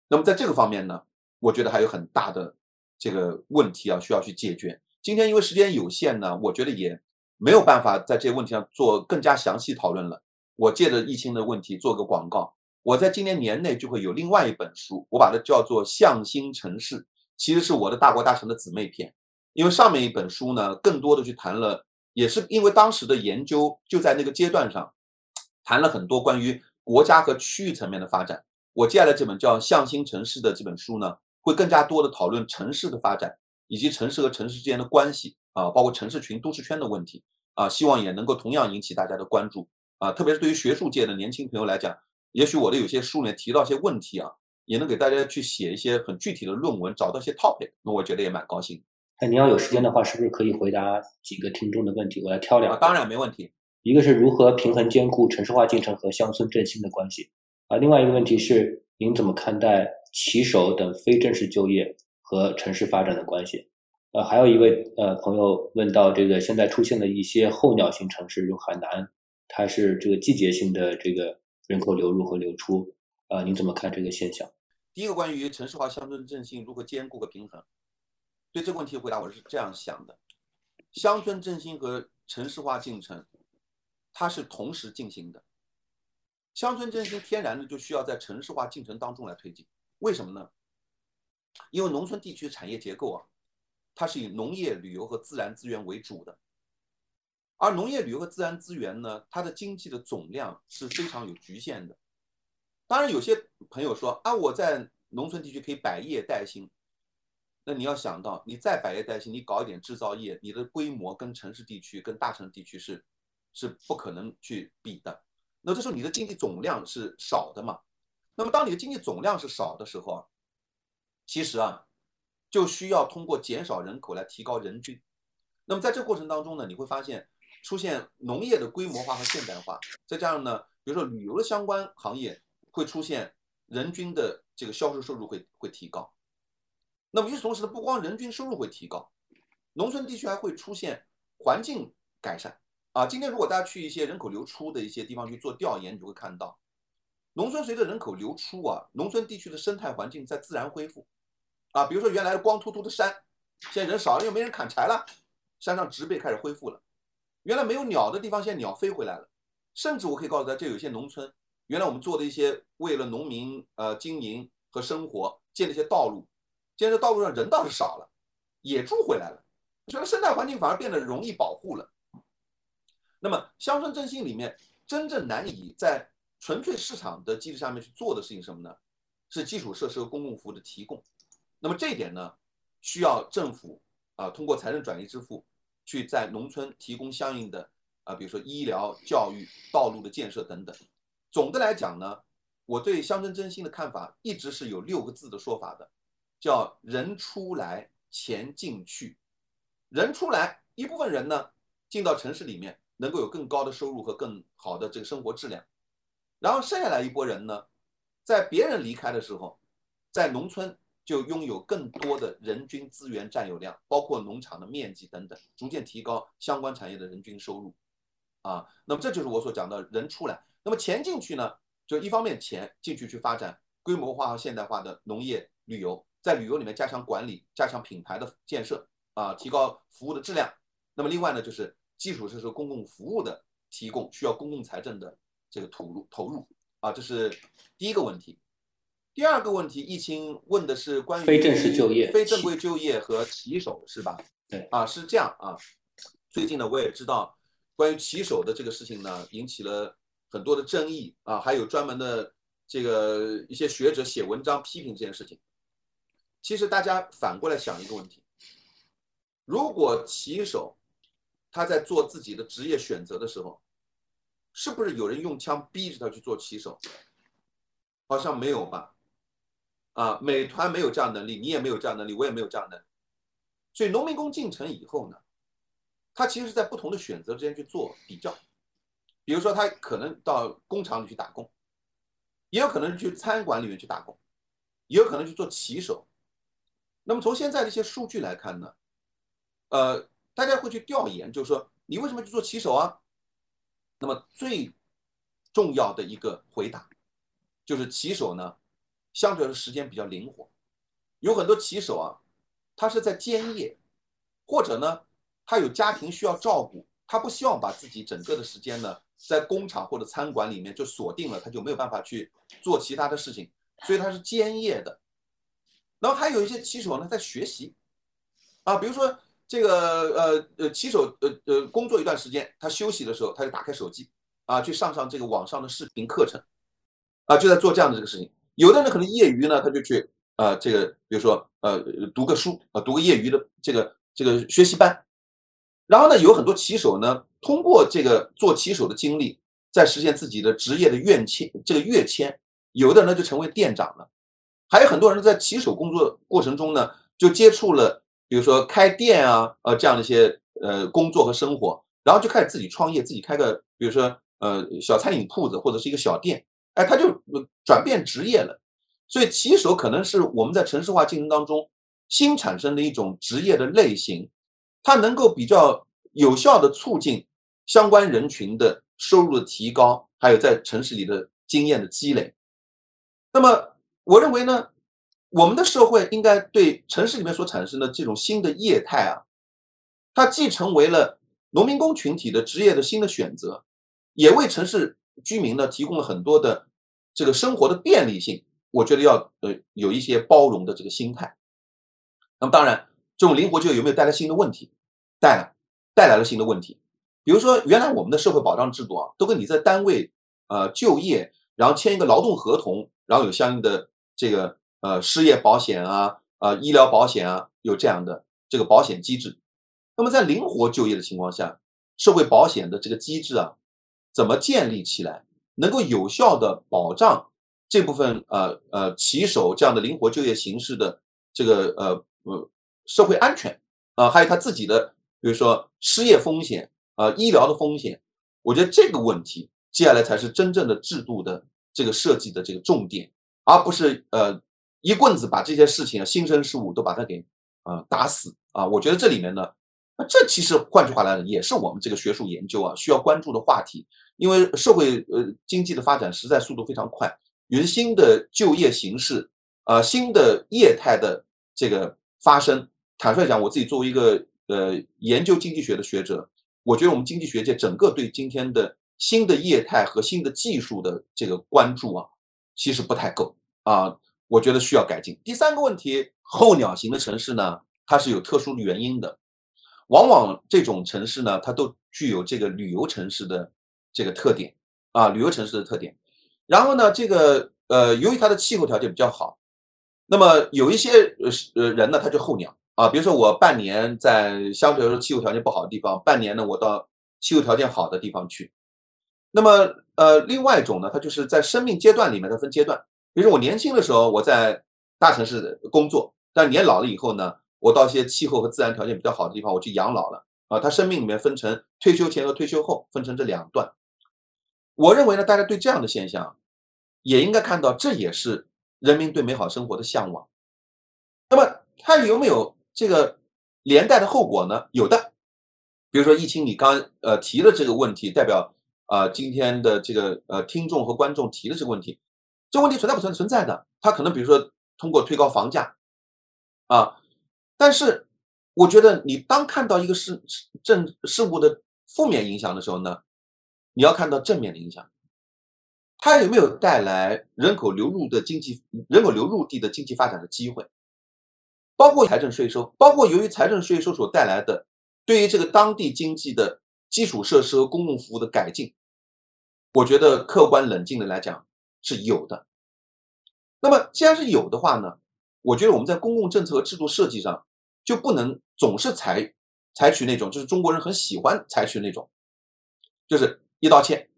那么在这个方面呢，我觉得还有很大的这个问题啊，需要去解决。今天因为时间有限呢，我觉得也没有办法在这些问题上做更加详细讨论了。我借着疫情的问题做个广告，我在今年年内就会有另外一本书，我把它叫做《向心城市》，其实是我的大国大城的姊妹篇。因为上面一本书呢，更多的去谈了，也是因为当时的研究就在那个阶段上，谈了很多关于国家和区域层面的发展。我接下来这本叫《向心城市》的这本书呢，会更加多的讨论城市的发展，以及城市和城市之间的关系啊，包括城市群、都市圈的问题啊，希望也能够同样引起大家的关注。啊，特别是对于学术界的年轻朋友来讲，也许我的有些书里面提到一些问题啊，也能给大家去写一些很具体的论文，找到一些 topic，那我觉得也蛮高兴。那您要有时间的话，是不是可以回答几个听众的问题？我来挑两个。当然没问题。一个是如何平衡兼顾城市化进程和乡村振兴的关系啊？另外一个问题是，您怎么看待骑手等非正式就业和城市发展的关系？呃，还有一位呃朋友问到这个现在出现的一些候鸟型城市，如海南。它是这个季节性的这个人口流入和流出，啊，您怎么看这个现象？第一个关于城市化乡村振兴如何兼顾和平衡，对这个问题的回答我是这样想的：乡村振兴和城市化进程，它是同时进行的。乡村振兴天然的就需要在城市化进程当中来推进，为什么呢？因为农村地区产业结构啊，它是以农业、旅游和自然资源为主的。而农业、旅游和自然资源呢，它的经济的总量是非常有局限的。当然，有些朋友说啊，我在农村地区可以百业待兴。那你要想到，你再百业待兴，你搞一点制造业，你的规模跟城市地区、跟大城市地区是是不可能去比的。那这时候你的经济总量是少的嘛？那么当你的经济总量是少的时候啊，其实啊，就需要通过减少人口来提高人均。那么在这过程当中呢，你会发现。出现农业的规模化和现代化，再加上呢，比如说旅游的相关行业会出现人均的这个销售收入会会提高。那么与此同时呢，不光人均收入会提高，农村地区还会出现环境改善啊。今天如果大家去一些人口流出的一些地方去做调研，你就会看到，农村随着人口流出啊，农村地区的生态环境在自然恢复啊。比如说原来光秃秃的山，现在人少了，又没人砍柴了，山上植被开始恢复了。原来没有鸟的地方，现在鸟飞回来了。甚至我可以告诉大家，这有些农村，原来我们做的一些为了农民呃经营和生活建的一些道路，现在道路上人倒是少了，野猪回来了，所以生态环境反而变得容易保护了。那么乡村振兴里面真正难以在纯粹市场的机制下面去做的事情什么呢？是基础设施和公共服务的提供。那么这一点呢，需要政府啊通过财政转移支付。去在农村提供相应的啊，比如说医疗、教育、道路的建设等等。总的来讲呢，我对乡村振兴的看法一直是有六个字的说法的，叫人出来钱进去，人出来，一部分人呢进到城市里面，能够有更高的收入和更好的这个生活质量，然后剩下来一波人呢，在别人离开的时候，在农村就拥有更多的人均资源占有量，包括农场的面积等等，逐渐提高相关产业的人均收入，啊，那么这就是我所讲的人出来，那么钱进去呢，就一方面钱进去去发展规模化和现代化的农业旅游。在旅游里面加强管理，加强品牌的建设啊，提高服务的质量。那么另外呢，就是基础设施公共服务的提供，需要公共财政的这个投入投入啊，这是第一个问题。第二个问题，疫情问的是关于非正式就业、非正规就业和骑手是吧？对啊，是这样啊。最近呢，我也知道关于骑手的这个事情呢，引起了很多的争议啊，还有专门的这个一些学者写文章批评这件事情。其实大家反过来想一个问题：如果骑手他在做自己的职业选择的时候，是不是有人用枪逼着他去做骑手？好像没有吧？啊，美团没有这样能力，你也没有这样能力，我也没有这样能力。所以农民工进城以后呢，他其实是在不同的选择之间去做比较。比如说，他可能到工厂里去打工，也有可能去餐馆里面去打工，也有可能去做骑手。那么从现在的一些数据来看呢，呃，大家会去调研，就是说你为什么去做骑手啊？那么最重要的一个回答就是骑手呢，相对来说时间比较灵活，有很多骑手啊，他是在兼业，或者呢，他有家庭需要照顾，他不希望把自己整个的时间呢在工厂或者餐馆里面就锁定了，他就没有办法去做其他的事情，所以他是兼业的。然后还有一些骑手呢，在学习，啊，比如说这个呃呃骑手呃呃工作一段时间，他休息的时候，他就打开手机啊，去上上这个网上的视频课程，啊，就在做这样的这个事情。有的人可能业余呢，他就去呃这个比如说呃读个书啊，读个业余的这个这个学习班。然后呢，有很多骑手呢，通过这个做骑手的经历，在实现自己的职业的跃迁，这个跃迁，有的人呢就成为店长了。还有很多人在骑手工作过程中呢，就接触了，比如说开店啊，呃，这样的一些呃工作和生活，然后就开始自己创业，自己开个，比如说呃小餐饮铺子或者是一个小店，哎，他就转变职业了。所以骑手可能是我们在城市化进程当中新产生的一种职业的类型，它能够比较有效的促进相关人群的收入的提高，还有在城市里的经验的积累。那么。我认为呢，我们的社会应该对城市里面所产生的这种新的业态啊，它既成为了农民工群体的职业的新的选择，也为城市居民呢提供了很多的这个生活的便利性。我觉得要呃有一些包容的这个心态。那么当然，这种灵活就业有没有带来新的问题？带来，带来了新的问题。比如说，原来我们的社会保障制度啊，都跟你在单位呃就业，然后签一个劳动合同，然后有相应的。这个呃失业保险啊，呃医疗保险啊，有这样的这个保险机制。那么在灵活就业的情况下，社会保险的这个机制啊，怎么建立起来，能够有效的保障这部分呃呃骑手这样的灵活就业形式的这个呃呃社会安全啊，还有他自己的比如说失业风险啊、医疗的风险，我觉得这个问题接下来才是真正的制度的这个设计的这个重点。而不是呃一棍子把这些事情啊新生事物都把它给啊打死啊！我觉得这里面呢，那这其实换句话来讲，也是我们这个学术研究啊需要关注的话题。因为社会呃经济的发展实在速度非常快，有新的就业形式啊，新的业态的这个发生。坦率讲，我自己作为一个呃研究经济学的学者，我觉得我们经济学界整个对今天的新的业态和新的技术的这个关注啊。其实不太够啊，我觉得需要改进。第三个问题，候鸟型的城市呢，它是有特殊的原因的，往往这种城市呢，它都具有这个旅游城市的这个特点啊，旅游城市的特点。然后呢，这个呃，由于它的气候条件比较好，那么有一些呃呃人呢，他就候鸟啊，比如说我半年在相对来说气候条件不好的地方，半年呢我到气候条件好的地方去。那么，呃，另外一种呢，它就是在生命阶段里面，它分阶段。比如说我年轻的时候，我在大城市工作，但年老了以后呢，我到一些气候和自然条件比较好的地方，我去养老了啊。他生命里面分成退休前和退休后，分成这两段。我认为呢，大家对这样的现象，也应该看到，这也是人民对美好生活的向往。那么，它有没有这个连带的后果呢？有的，比如说易清，你刚呃提了这个问题，代表啊今天的这个呃听众和观众提的这个问题，这问题存在不存存在的？它可能比如说通过推高房价啊，但是我觉得你当看到一个事政事物的负面影响的时候呢？你要看到正面的影响，它有没有带来人口流入的经济、人口流入地的经济发展的机会？包括财政税收，包括由于财政税收所带来的对于这个当地经济的基础设施和公共服务的改进，我觉得客观冷静的来讲是有的。那么既然是有的话呢，我觉得我们在公共政策和制度设计上就不能总是采采取那种就是中国人很喜欢采取那种，就是。一刀切，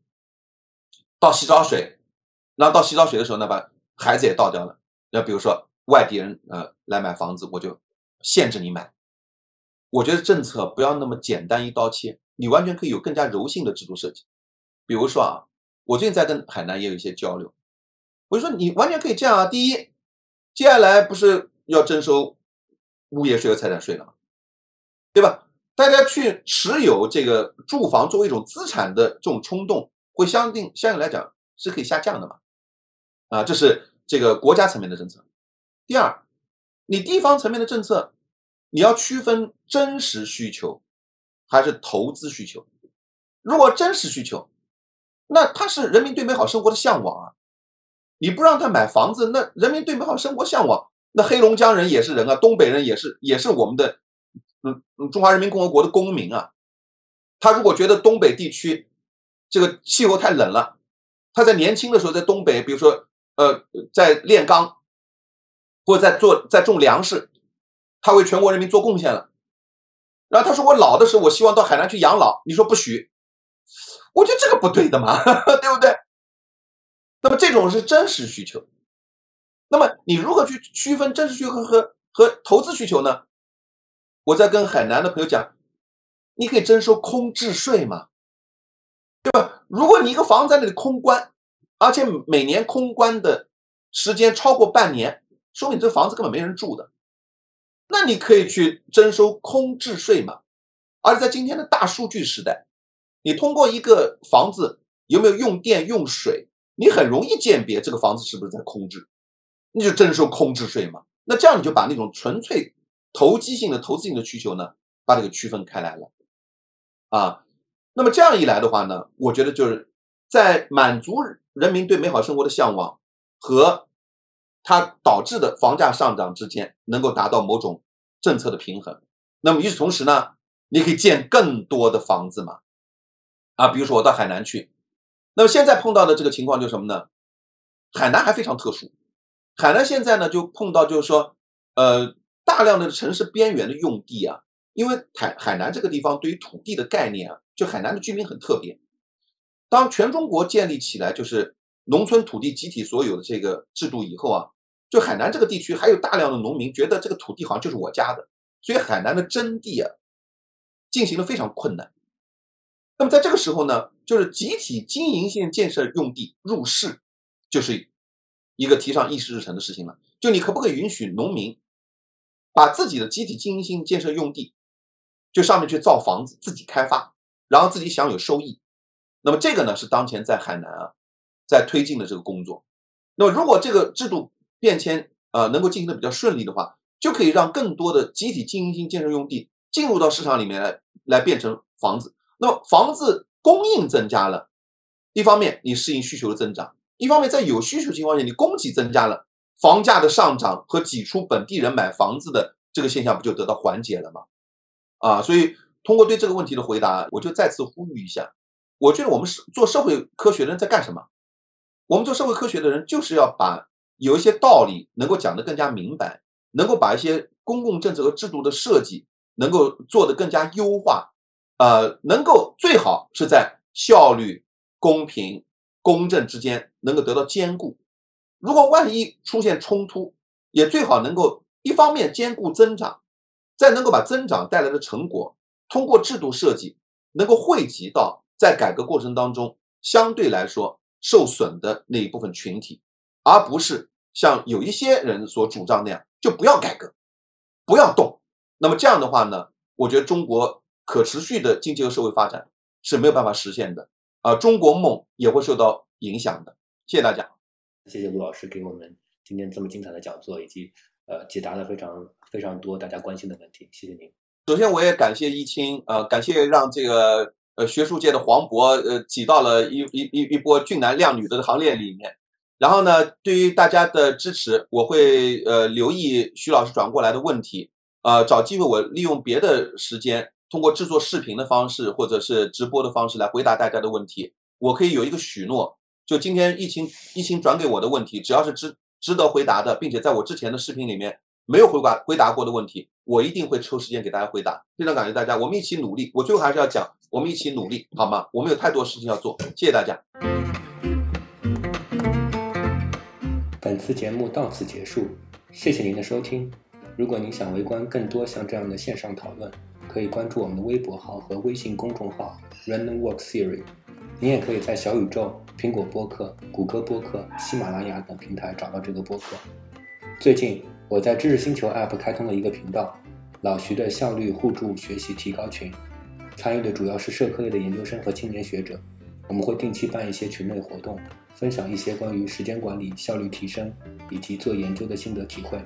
倒洗澡水，然后倒洗澡水的时候呢，把孩子也倒掉了。那比如说外地人呃来买房子，我就限制你买。我觉得政策不要那么简单一刀切，你完全可以有更加柔性的制度设计。比如说啊，我最近在跟海南也有一些交流，我就说你完全可以这样啊。第一，接下来不是要征收物业税和财产税了吗？对吧？大家去持有这个住房作为一种资产的这种冲动，会相定相应来讲是可以下降的嘛？啊，这是这个国家层面的政策。第二，你地方层面的政策，你要区分真实需求还是投资需求。如果真实需求，那他是人民对美好生活的向往啊。你不让他买房子，那人民对美好生活向往，那黑龙江人也是人啊，东北人也是，也是我们的。嗯嗯，中华人民共和国的公民啊，他如果觉得东北地区这个气候太冷了，他在年轻的时候在东北，比如说呃，在炼钢或在做在种粮食，他为全国人民做贡献了。然后他说我老的时候，我希望到海南去养老，你说不许？我觉得这个不对的嘛，对不对？那么这种是真实需求。那么你如何去区分真实需求和和投资需求呢？我在跟海南的朋友讲，你可以征收空置税嘛，对吧？如果你一个房子在那里空关，而且每年空关的时间超过半年，说明你这房子根本没人住的，那你可以去征收空置税嘛。而且在今天的大数据时代，你通过一个房子有没有用电用水，你很容易鉴别这个房子是不是在空置，那就征收空置税嘛。那这样你就把那种纯粹。投机性的、投资性的需求呢，把这个区分开来了，啊，那么这样一来的话呢，我觉得就是在满足人民对美好生活的向往和它导致的房价上涨之间，能够达到某种政策的平衡。那么与此同时呢，你可以建更多的房子嘛，啊，比如说我到海南去，那么现在碰到的这个情况就是什么呢？海南还非常特殊，海南现在呢就碰到就是说，呃。大量的城市边缘的用地啊，因为海海南这个地方对于土地的概念啊，就海南的居民很特别。当全中国建立起来就是农村土地集体所有的这个制度以后啊，就海南这个地区还有大量的农民觉得这个土地好像就是我家的，所以海南的征地啊进行的非常困难。那么在这个时候呢，就是集体经营性建设用地入市，就是一个提上议事日程的事情了。就你可不可以允许农民？把自己的集体经营性建设用地，就上面去造房子，自己开发，然后自己享有收益。那么这个呢，是当前在海南啊，在推进的这个工作。那么如果这个制度变迁啊能够进行的比较顺利的话，就可以让更多的集体经营性建设用地进入到市场里面来，来变成房子。那么房子供应增加了，一方面你适应需求的增长，一方面在有需求情况下，你供给增加了。房价的上涨和挤出本地人买房子的这个现象不就得到缓解了吗？啊，所以通过对这个问题的回答，我就再次呼吁一下，我觉得我们是做社会科学的人在干什么？我们做社会科学的人就是要把有一些道理能够讲得更加明白，能够把一些公共政策和制度的设计能够做得更加优化，呃，能够最好是在效率、公平、公正之间能够得到兼顾。如果万一出现冲突，也最好能够一方面兼顾增长，再能够把增长带来的成果，通过制度设计，能够惠及到在改革过程当中相对来说受损的那一部分群体，而不是像有一些人所主张那样，就不要改革，不要动。那么这样的话呢，我觉得中国可持续的经济和社会发展是没有办法实现的，啊，中国梦也会受到影响的。谢谢大家，谢谢陆老师给我们今天这么精彩的讲座，以及呃解答了非常非常多大家关心的问题。谢谢您。首先，我也感谢一清，呃，感谢让这个呃学术界的黄渤呃挤到了一一一一波俊男靓女的行列里面。然后呢，对于大家的支持，我会呃留意徐老师转过来的问题。呃，找机会我利用别的时间，通过制作视频的方式或者是直播的方式来回答大家的问题。我可以有一个许诺，就今天疫情疫情转给我的问题，只要是值值得回答的，并且在我之前的视频里面没有回答回答过的问题，我一定会抽时间给大家回答。非常感谢大家，我们一起努力。我最后还是要讲，我们一起努力，好吗？我们有太多事情要做，谢谢大家。本次节目到此结束，谢谢您的收听。如果您想围观更多像这样的线上讨论，可以关注我们的微博号和微信公众号 Random Walk Theory。您也可以在小宇宙、苹果播客、谷歌播客、喜马拉雅等平台找到这个播客。最近我在知识星球 App 开通了一个频道——老徐的效率互助学习提高群，参与的主要是社科类的研究生和青年学者。我们会定期办一些群内活动，分享一些关于时间管理、效率提升以及做研究的心得体会。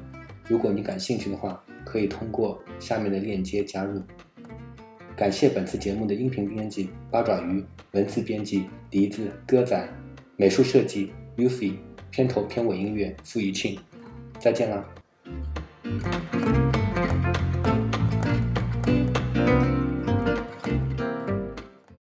如果你感兴趣的话，可以通过下面的链接加入。感谢本次节目的音频编辑八爪鱼，文字编辑笛子歌仔，美术设计 Ufi，片头片尾音乐付一庆。再见啦。